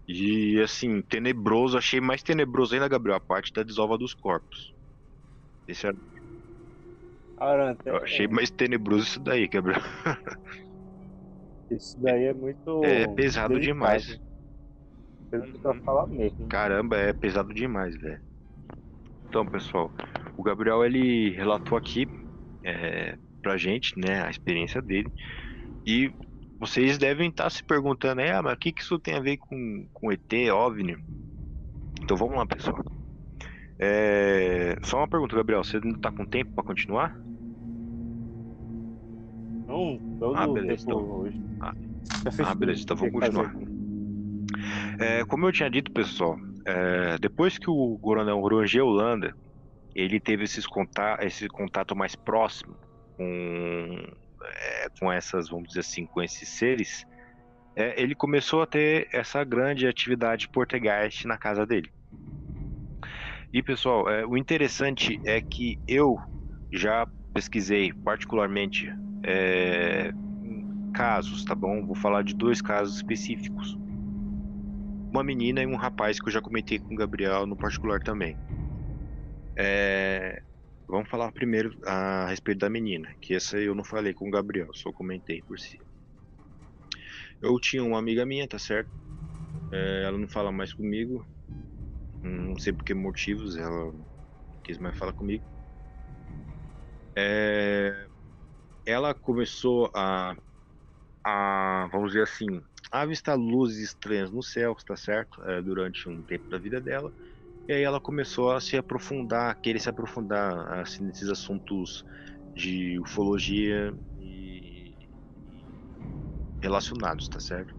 S1: e assim tenebroso. Achei mais tenebroso ainda, Gabriel, a parte da desova dos corpos. Esse era Eu achei mais tenebroso isso daí, Gabriel.
S2: Isso daí é muito.
S1: É pesado delicado. demais.
S2: Pra falar mesmo.
S1: Caramba, é pesado demais, velho. Então, pessoal, o Gabriel ele relatou aqui é, pra gente, né, a experiência dele. E vocês devem estar se perguntando, é, mas o que, que isso tem a ver com, com ET, OVNI? Então vamos lá, pessoal. É... Só uma pergunta, Gabriel, você não tá com tempo para continuar?
S2: Não, todo
S1: ah, beleza, então. hoje. Ah, ah beleza, então vamos continuar. É, como eu tinha dito, pessoal, é, depois que o coronel Roger Holanda ele teve esses contato, esse contato mais próximo com, é, com essas, vamos dizer assim, com esses seres, é, ele começou a ter essa grande atividade portegast na casa dele. E pessoal, é, o interessante é que eu já pesquisei particularmente é, casos, tá bom? Vou falar de dois casos específicos. Uma menina e um rapaz que eu já comentei com o Gabriel no particular também. É, vamos falar primeiro a respeito da menina, que essa eu não falei com o Gabriel, só comentei por si. Eu tinha uma amiga minha, tá certo? É, ela não fala mais comigo, não sei por que motivos, ela quis mais falar comigo. É, ela começou a, a, vamos dizer assim, avistar luzes estranhas no céu, está certo? É, durante um tempo da vida dela. E aí ela começou a se aprofundar, a querer se aprofundar assim, nesses assuntos de ufologia e relacionados, tá certo?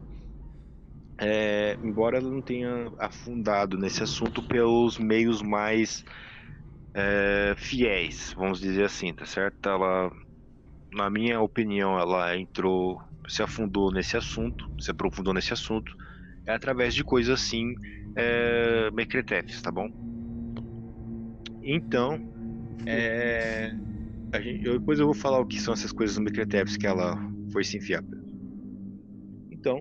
S1: É, embora ela não tenha afundado nesse assunto pelos meios mais é, fiéis, vamos dizer assim, tá certo? Ela na minha opinião, ela entrou, se afundou nesse assunto, se aprofundou nesse assunto, é através de coisas assim, é, tá bom? Então, é, gente, eu, depois eu vou falar o que são essas coisas mequetrefes que ela foi se enfiar. Então,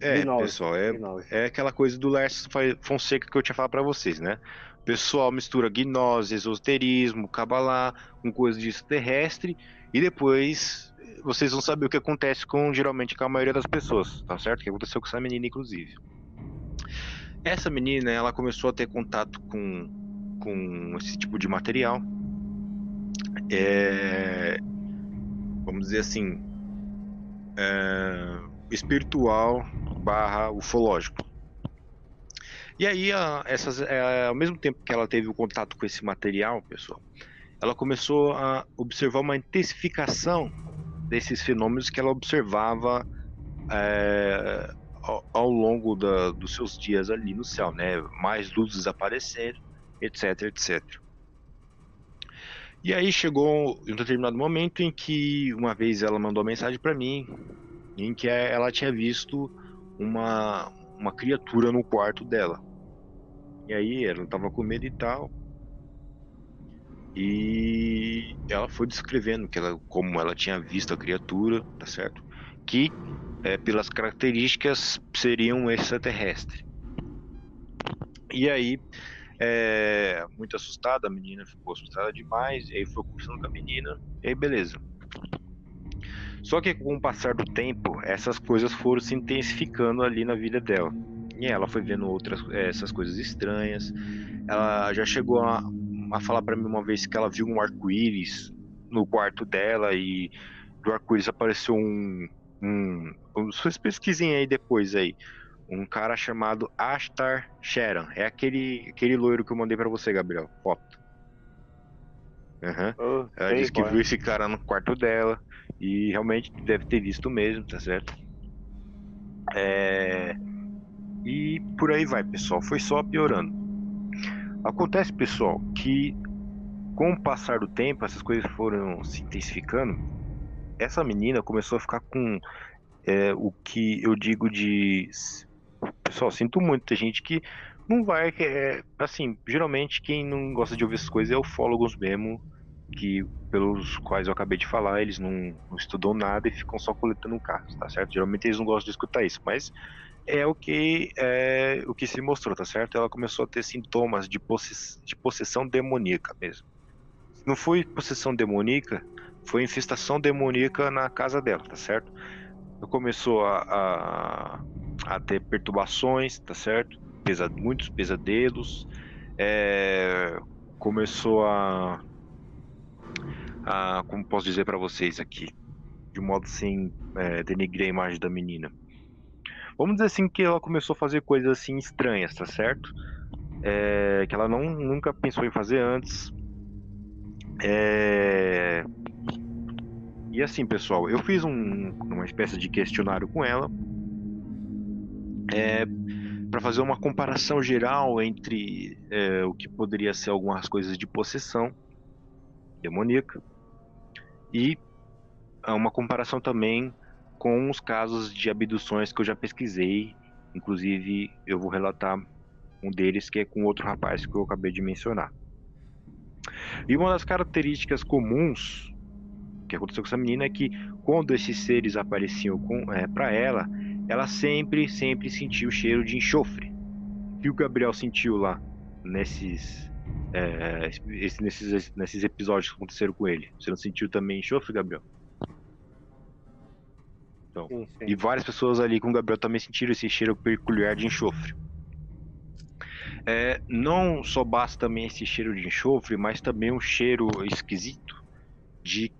S1: é, pessoal, é, é aquela coisa do Lars Fonseca que eu tinha falado para vocês, né? O pessoal mistura gnose, esoterismo, cabalá, com coisa de extraterrestre e depois vocês vão saber o que acontece com geralmente com a maioria das pessoas, tá certo? O que aconteceu com essa menina, inclusive. Essa menina, ela começou a ter contato com, com esse tipo de material. É, vamos dizer assim, é, espiritual barra ufológico. E aí, a, essas, é, ao mesmo tempo que ela teve o contato com esse material, pessoal, ela começou a observar uma intensificação desses fenômenos que ela observava é, ao, ao, longo da, dos seus dias ali no céu, né? Mais luzes aparecendo, etc, etc. E aí chegou um determinado momento em que uma vez ela mandou uma mensagem para mim, em que ela tinha visto uma, uma criatura no quarto dela. E aí ela tava com medo e tal. E ela foi descrevendo que ela, como ela tinha visto a criatura, tá certo? Que é, pelas características seriam extraterrestres. E aí, é, muito assustada, a menina ficou assustada demais, e aí foi conversando com a menina, e aí beleza. Só que com o passar do tempo, essas coisas foram se intensificando ali na vida dela. E ela foi vendo outras é, essas coisas estranhas. Ela já chegou a, a falar para mim uma vez que ela viu um arco-íris no quarto dela e do arco-íris apareceu um, um, vocês pesquisem aí depois aí. Um cara chamado Ashtar Sharon. É aquele, aquele loiro que eu mandei para você, Gabriel. Foto. Uhum. Oh, Ela disse que viu esse cara no quarto dela. E realmente deve ter visto mesmo, tá certo? É... E por aí vai, pessoal. Foi só piorando. Acontece, pessoal, que com o passar do tempo, essas coisas foram se intensificando. Essa menina começou a ficar com é, o que eu digo de. Pessoal, sinto muito. Tem gente que não vai. É, assim, geralmente quem não gosta de ouvir essas coisas é ufólogos mesmo, que pelos quais eu acabei de falar, eles não, não estudam nada e ficam só coletando casos, tá certo? Geralmente eles não gostam de escutar isso, mas é o que é o que se mostrou, tá certo? Ela começou a ter sintomas de, possess, de possessão demoníaca mesmo. Não foi possessão demoníaca, foi infestação demoníaca na casa dela, tá certo? começou a, a, a ter perturbações, tá certo? Pesa, muitos pesadelos, é, começou a, a, como posso dizer para vocês aqui, de modo sem é, denegrir a imagem da menina. Vamos dizer assim que ela começou a fazer coisas assim estranhas, tá certo? É, que ela não, nunca pensou em fazer antes. É, e assim, pessoal, eu fiz um, uma espécie de questionário com ela é, para fazer uma comparação geral entre é, o que poderia ser algumas coisas de possessão demoníaca e é, uma comparação também com os casos de abduções que eu já pesquisei. Inclusive, eu vou relatar um deles que é com outro rapaz que eu acabei de mencionar. E uma das características comuns que aconteceu com essa menina é que quando esses seres apareciam é, para ela, ela sempre, sempre sentiu o cheiro de enxofre. Que o Gabriel sentiu lá nesses, é, nesses, nesses episódios que aconteceram com ele. Você não sentiu também enxofre, Gabriel? Então, sim, sim. E várias pessoas ali com o Gabriel também sentiram esse cheiro peculiar de enxofre. É, não só basta também esse cheiro de enxofre, mas também um cheiro esquisito de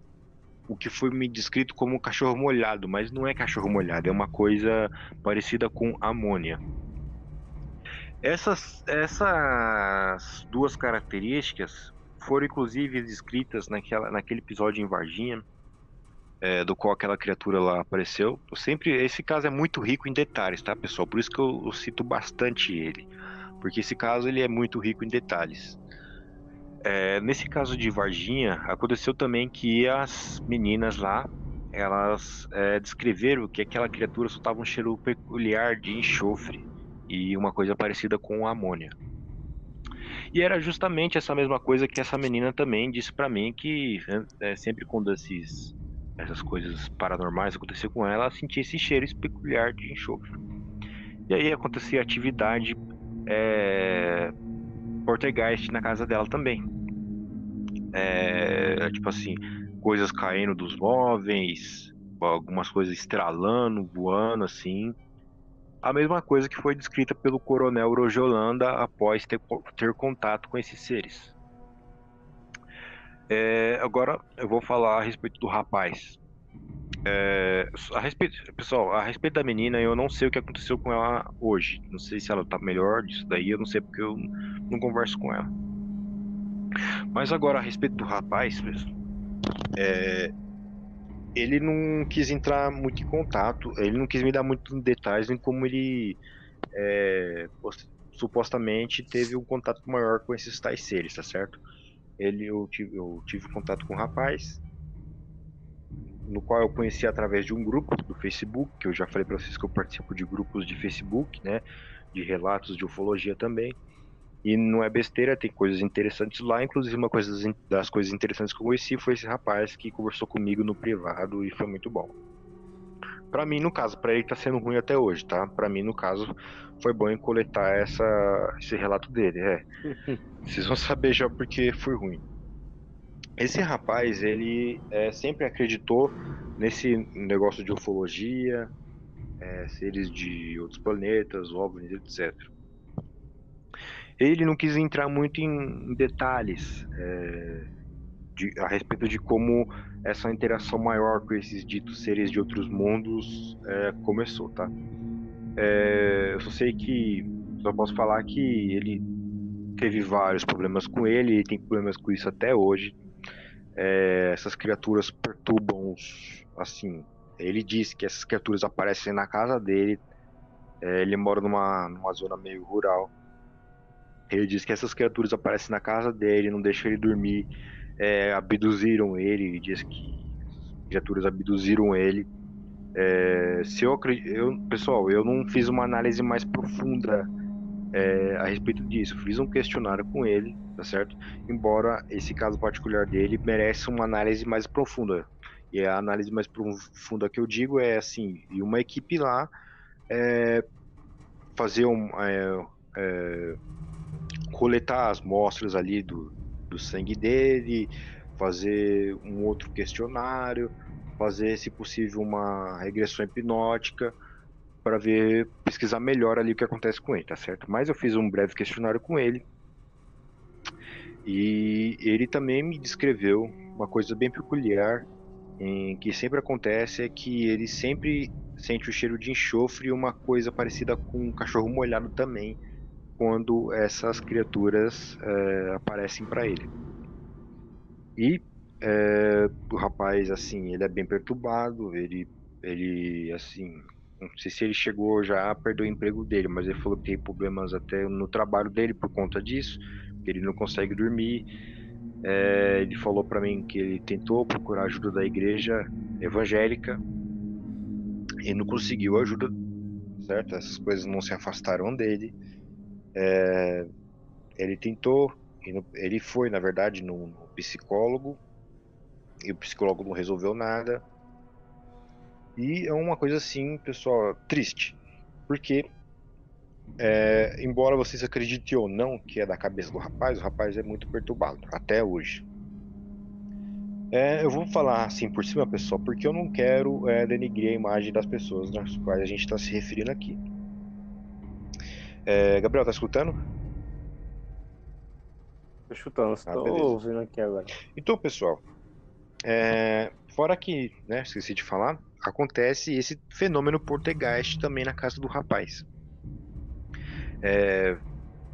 S1: o que foi me descrito como cachorro molhado, mas não é cachorro molhado, é uma coisa parecida com amônia. Essas, essas duas características foram inclusive descritas naquela, naquele episódio em Varginha, é, do qual aquela criatura lá apareceu. Eu sempre esse caso é muito rico em detalhes, tá, pessoal? Por isso que eu, eu cito bastante ele, porque esse caso ele é muito rico em detalhes. É, nesse caso de Varginha, aconteceu também que as meninas lá, elas é, descreveram que aquela criatura soltava um cheiro peculiar de enxofre e uma coisa parecida com amônia. E era justamente essa mesma coisa que essa menina também disse para mim que é, sempre quando esses, essas coisas paranormais aconteciam com ela, ela sentia esse cheiro peculiar de enxofre. E aí acontecia atividade é, Poltergeist na casa dela também. É, tipo assim, coisas caindo dos móveis, algumas coisas estralando, voando assim. A mesma coisa que foi descrita pelo coronel Rojolanda após ter, ter contato com esses seres. É, agora eu vou falar a respeito do rapaz. É, a respeito, pessoal, a respeito da menina, eu não sei o que aconteceu com ela hoje. Não sei se ela tá melhor disso daí, eu não sei porque eu não converso com ela. Mas agora a respeito do rapaz, é, ele não quis entrar muito em contato, ele não quis me dar muitos detalhes em como ele é, supostamente teve um contato maior com esses tais seres, tá certo? Ele, eu, tive, eu tive contato com um rapaz, no qual eu conheci através de um grupo do Facebook, que eu já falei para vocês que eu participo de grupos de Facebook, né? De relatos de ufologia também. E não é besteira, tem coisas interessantes lá. Inclusive, uma coisa das coisas interessantes que eu conheci foi esse rapaz que conversou comigo no privado e foi muito bom. Para mim, no caso, para ele tá sendo ruim até hoje, tá? Para mim, no caso, foi bom em coletar essa, esse relato dele. É. Vocês vão saber já porque foi ruim. Esse rapaz, ele é, sempre acreditou nesse negócio de ufologia, é, seres de outros planetas, OVNIs, etc. Ele não quis entrar muito em, detalhes é, de, a respeito de como essa interação maior com esses ditos seres de outros mundos é, começou, tá? É, eu só sei que só posso falar que ele teve vários problemas com ele e tem problemas com isso até hoje. É, essas criaturas perturbam os, assim. Ele diz que essas criaturas aparecem na casa dele. É, ele mora numa, numa zona meio rural ele diz que essas criaturas aparecem na casa dele, não deixam ele dormir, é, abduziram ele, diz que criaturas abduziram ele. É, se eu, eu, pessoal, eu não fiz uma análise mais profunda é, a respeito disso. Fiz um questionário com ele, tá certo? Embora esse caso particular dele mereça uma análise mais profunda. E a análise mais profunda que eu digo é assim, e uma equipe lá é, fazer um, é, é, coletar as mostras ali do, do sangue dele, fazer um outro questionário, fazer, se possível, uma regressão hipnótica para ver, pesquisar melhor ali o que acontece com ele, tá certo? Mas eu fiz um breve questionário com ele e ele também me descreveu uma coisa bem peculiar em que sempre acontece é que ele sempre sente o cheiro de enxofre e uma coisa parecida com um cachorro molhado também quando essas criaturas é, aparecem para ele. E é, o rapaz, assim, ele é bem perturbado, ele, ele, assim, não sei se ele chegou já a perder o emprego dele, mas ele falou que tem problemas até no trabalho dele por conta disso, que ele não consegue dormir. É, ele falou para mim que ele tentou procurar ajuda da igreja evangélica e não conseguiu ajuda, certo? Essas coisas não se afastaram dele. É, ele tentou, ele foi, na verdade, no, psicólogo, e o psicólogo não resolveu nada. E é uma coisa assim, pessoal, triste. Porque, é, embora vocês acreditem ou não que é da cabeça do rapaz, o rapaz é muito perturbado, até hoje. É, eu vou falar assim por cima, pessoal, porque eu não quero é, denigrir a imagem das pessoas nas quais a gente está se referindo aqui. É, Gabriel, tá escutando?
S2: Tô escutando, ah, tô ouvindo aqui agora.
S1: Então, pessoal, é, fora que, né, esqueci de falar, acontece esse fenômeno portegaste também na casa do rapaz. É,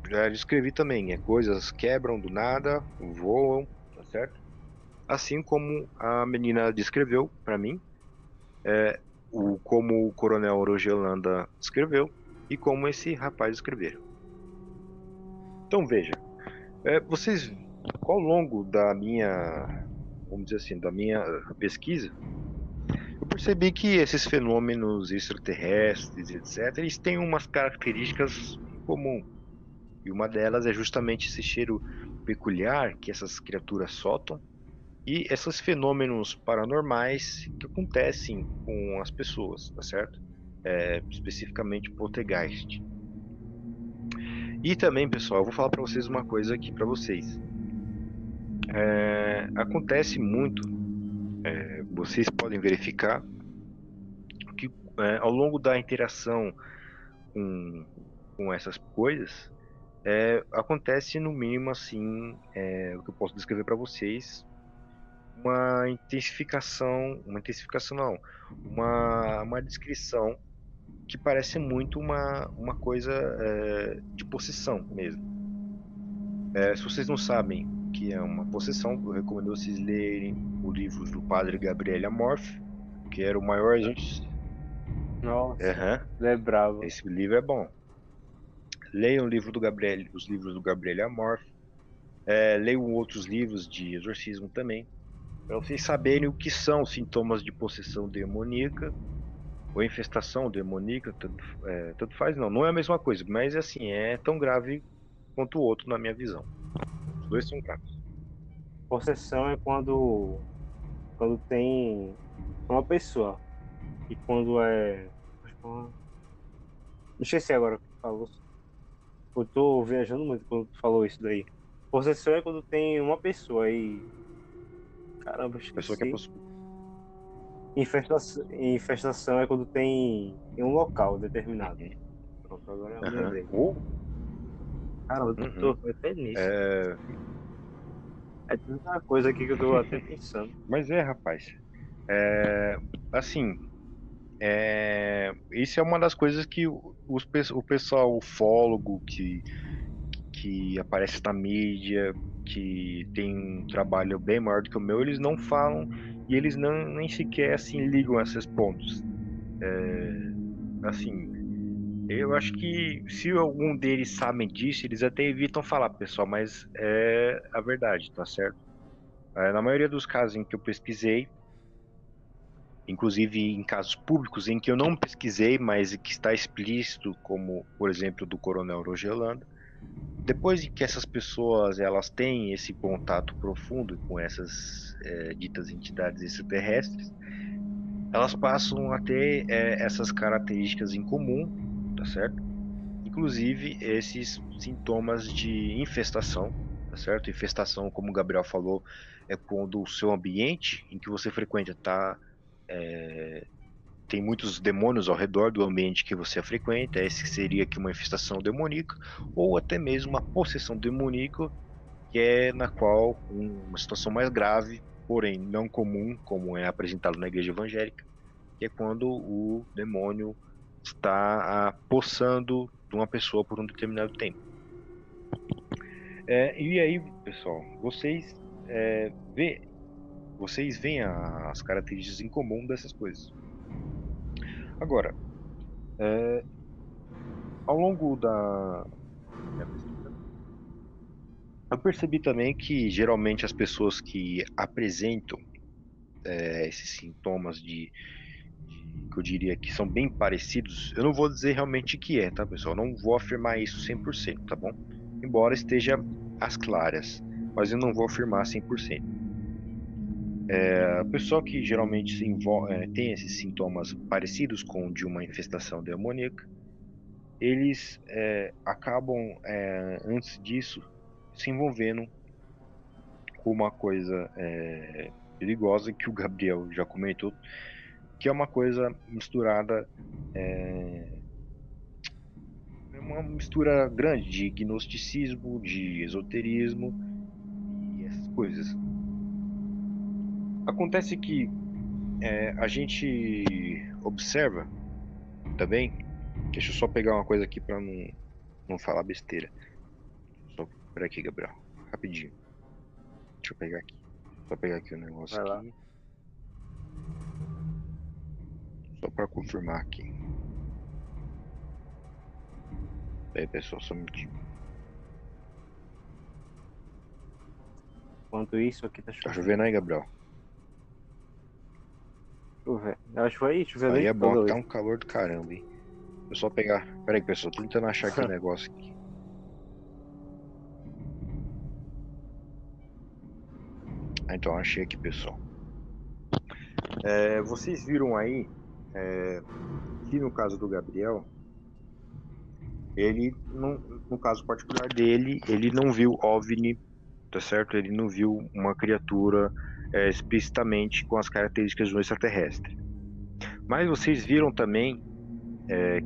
S1: já descrevi também, é, coisas quebram do nada, voam, tá certo? Assim como a menina descreveu para mim, é, o, como o coronel Orogelanda descreveu, e como esse rapaz escreveram. Então veja, é, vocês ao longo da minha, vamos dizer assim, da minha pesquisa, eu percebi que esses fenômenos extraterrestres, etc., eles têm umas características em comum. E uma delas é justamente esse cheiro peculiar que essas criaturas soltam e esses fenômenos paranormais que acontecem com as pessoas, tá certo? É, especificamente Poltergeist. E também, pessoal, eu vou falar para vocês uma coisa aqui para vocês. É, acontece muito, é, vocês podem verificar que é, ao longo da interação com, com essas coisas, é, acontece no mínimo assim, é, o que eu posso descrever para vocês, uma intensificação, uma intensificação não, uma, uma descrição que parece muito uma, uma coisa é, de possessão mesmo. É, se vocês não sabem que é uma possessão, eu recomendo vocês lerem o livro do padre Gabriel Amorf, que era o maior agente.
S2: Nossa, uhum. é bravo.
S1: Esse livro é bom. Leiam o livro do Gabriel, os livros do Gabriel Amorf. É, leiam outros livros de exorcismo também, para vocês saberem o que são sintomas de possessão demoníaca ou infestação demoníaca, tanto, é, tanto faz não, não é a mesma coisa, mas assim, é tão grave quanto o outro na minha visão. Os dois são graves.
S2: Possessão é quando quando tem uma pessoa e quando é não esqueci agora o que falou. Eu tô viajando muito quando tu falou isso daí. Possessão é quando tem uma pessoa e Caramba, esqueci. Pessoa que é poss... Infestação, infestação é quando tem em um local determinado. Pronto, agora eu uhum. lembrei. Uh. Caramba, eu tô, uhum. até nisso. É... é tanta coisa aqui que eu tô até pensando.
S1: Mas é, rapaz. É... Assim, é, isso é uma das coisas que os, o pessoal ufólogo que, que aparece na mídia, que tem um trabalho bem maior do que o meu, eles não falam e eles não, nem sequer assim ligam esses pontos. É, assim, eu acho que se algum deles sabem disso, eles até evitam falar, pessoal, mas é a verdade, tá certo? É, na maioria dos casos em que eu pesquisei, inclusive em casos públicos em que eu não pesquisei, mas que está explícito, como por exemplo do Coronel Rogelanda, depois de que essas pessoas elas têm esse contato profundo com essas é, ditas entidades extraterrestres, elas passam a ter é, essas características em comum, tá certo? Inclusive esses sintomas de infestação, tá certo? Infestação, como o Gabriel falou, é quando o seu ambiente em que você frequenta está é, tem muitos demônios ao redor do ambiente que você frequenta, esse seria aqui uma infestação demoníaca, ou até mesmo uma possessão demoníaca, que é na qual uma situação mais grave, porém não comum, como é apresentado na igreja evangélica, que é quando o demônio está possando uma pessoa por um determinado tempo. É, e aí, pessoal, vocês é, vê, vocês veem as características em comum dessas coisas. Agora, é, ao longo da eu percebi também que geralmente as pessoas que apresentam é, esses sintomas de, de, que eu diria que são bem parecidos, eu não vou dizer realmente que é, tá pessoal? Eu não vou afirmar isso 100%, tá bom? Embora esteja às claras, mas eu não vou afirmar 100%. É, o pessoal que geralmente envolve, é, tem esses sintomas parecidos com de uma infestação demoníaca, eles é, acabam, é, antes disso, se envolvendo com uma coisa é, perigosa que o Gabriel já comentou, que é uma coisa misturada, é, é uma mistura grande de gnosticismo, de esoterismo e essas coisas. Acontece que é, a gente observa também. Deixa eu só pegar uma coisa aqui para não, não falar besteira. Só por aqui, Gabriel. Rapidinho. Deixa eu pegar aqui. Só pegar aqui o negócio Vai aqui. Lá. Só para confirmar aqui. Aí pessoal, só um minutinho.
S2: Enquanto isso, aqui tá chovendo.
S1: Tá chovendo aí, Gabriel?
S2: Chover. Acho que foi
S1: choveu Aí é bom, tá um calor do caramba, hein? Eu só pegar. Pera aí, pessoal, tô tentando achar aqui o um negócio aqui. Ah, então achei aqui, pessoal. É, vocês viram aí é, que no caso do Gabriel, ele, no, no caso particular dele, ele não viu OVNI, tá certo? Ele não viu uma criatura é, explicitamente com as características de um extraterrestre. Mas vocês viram também é,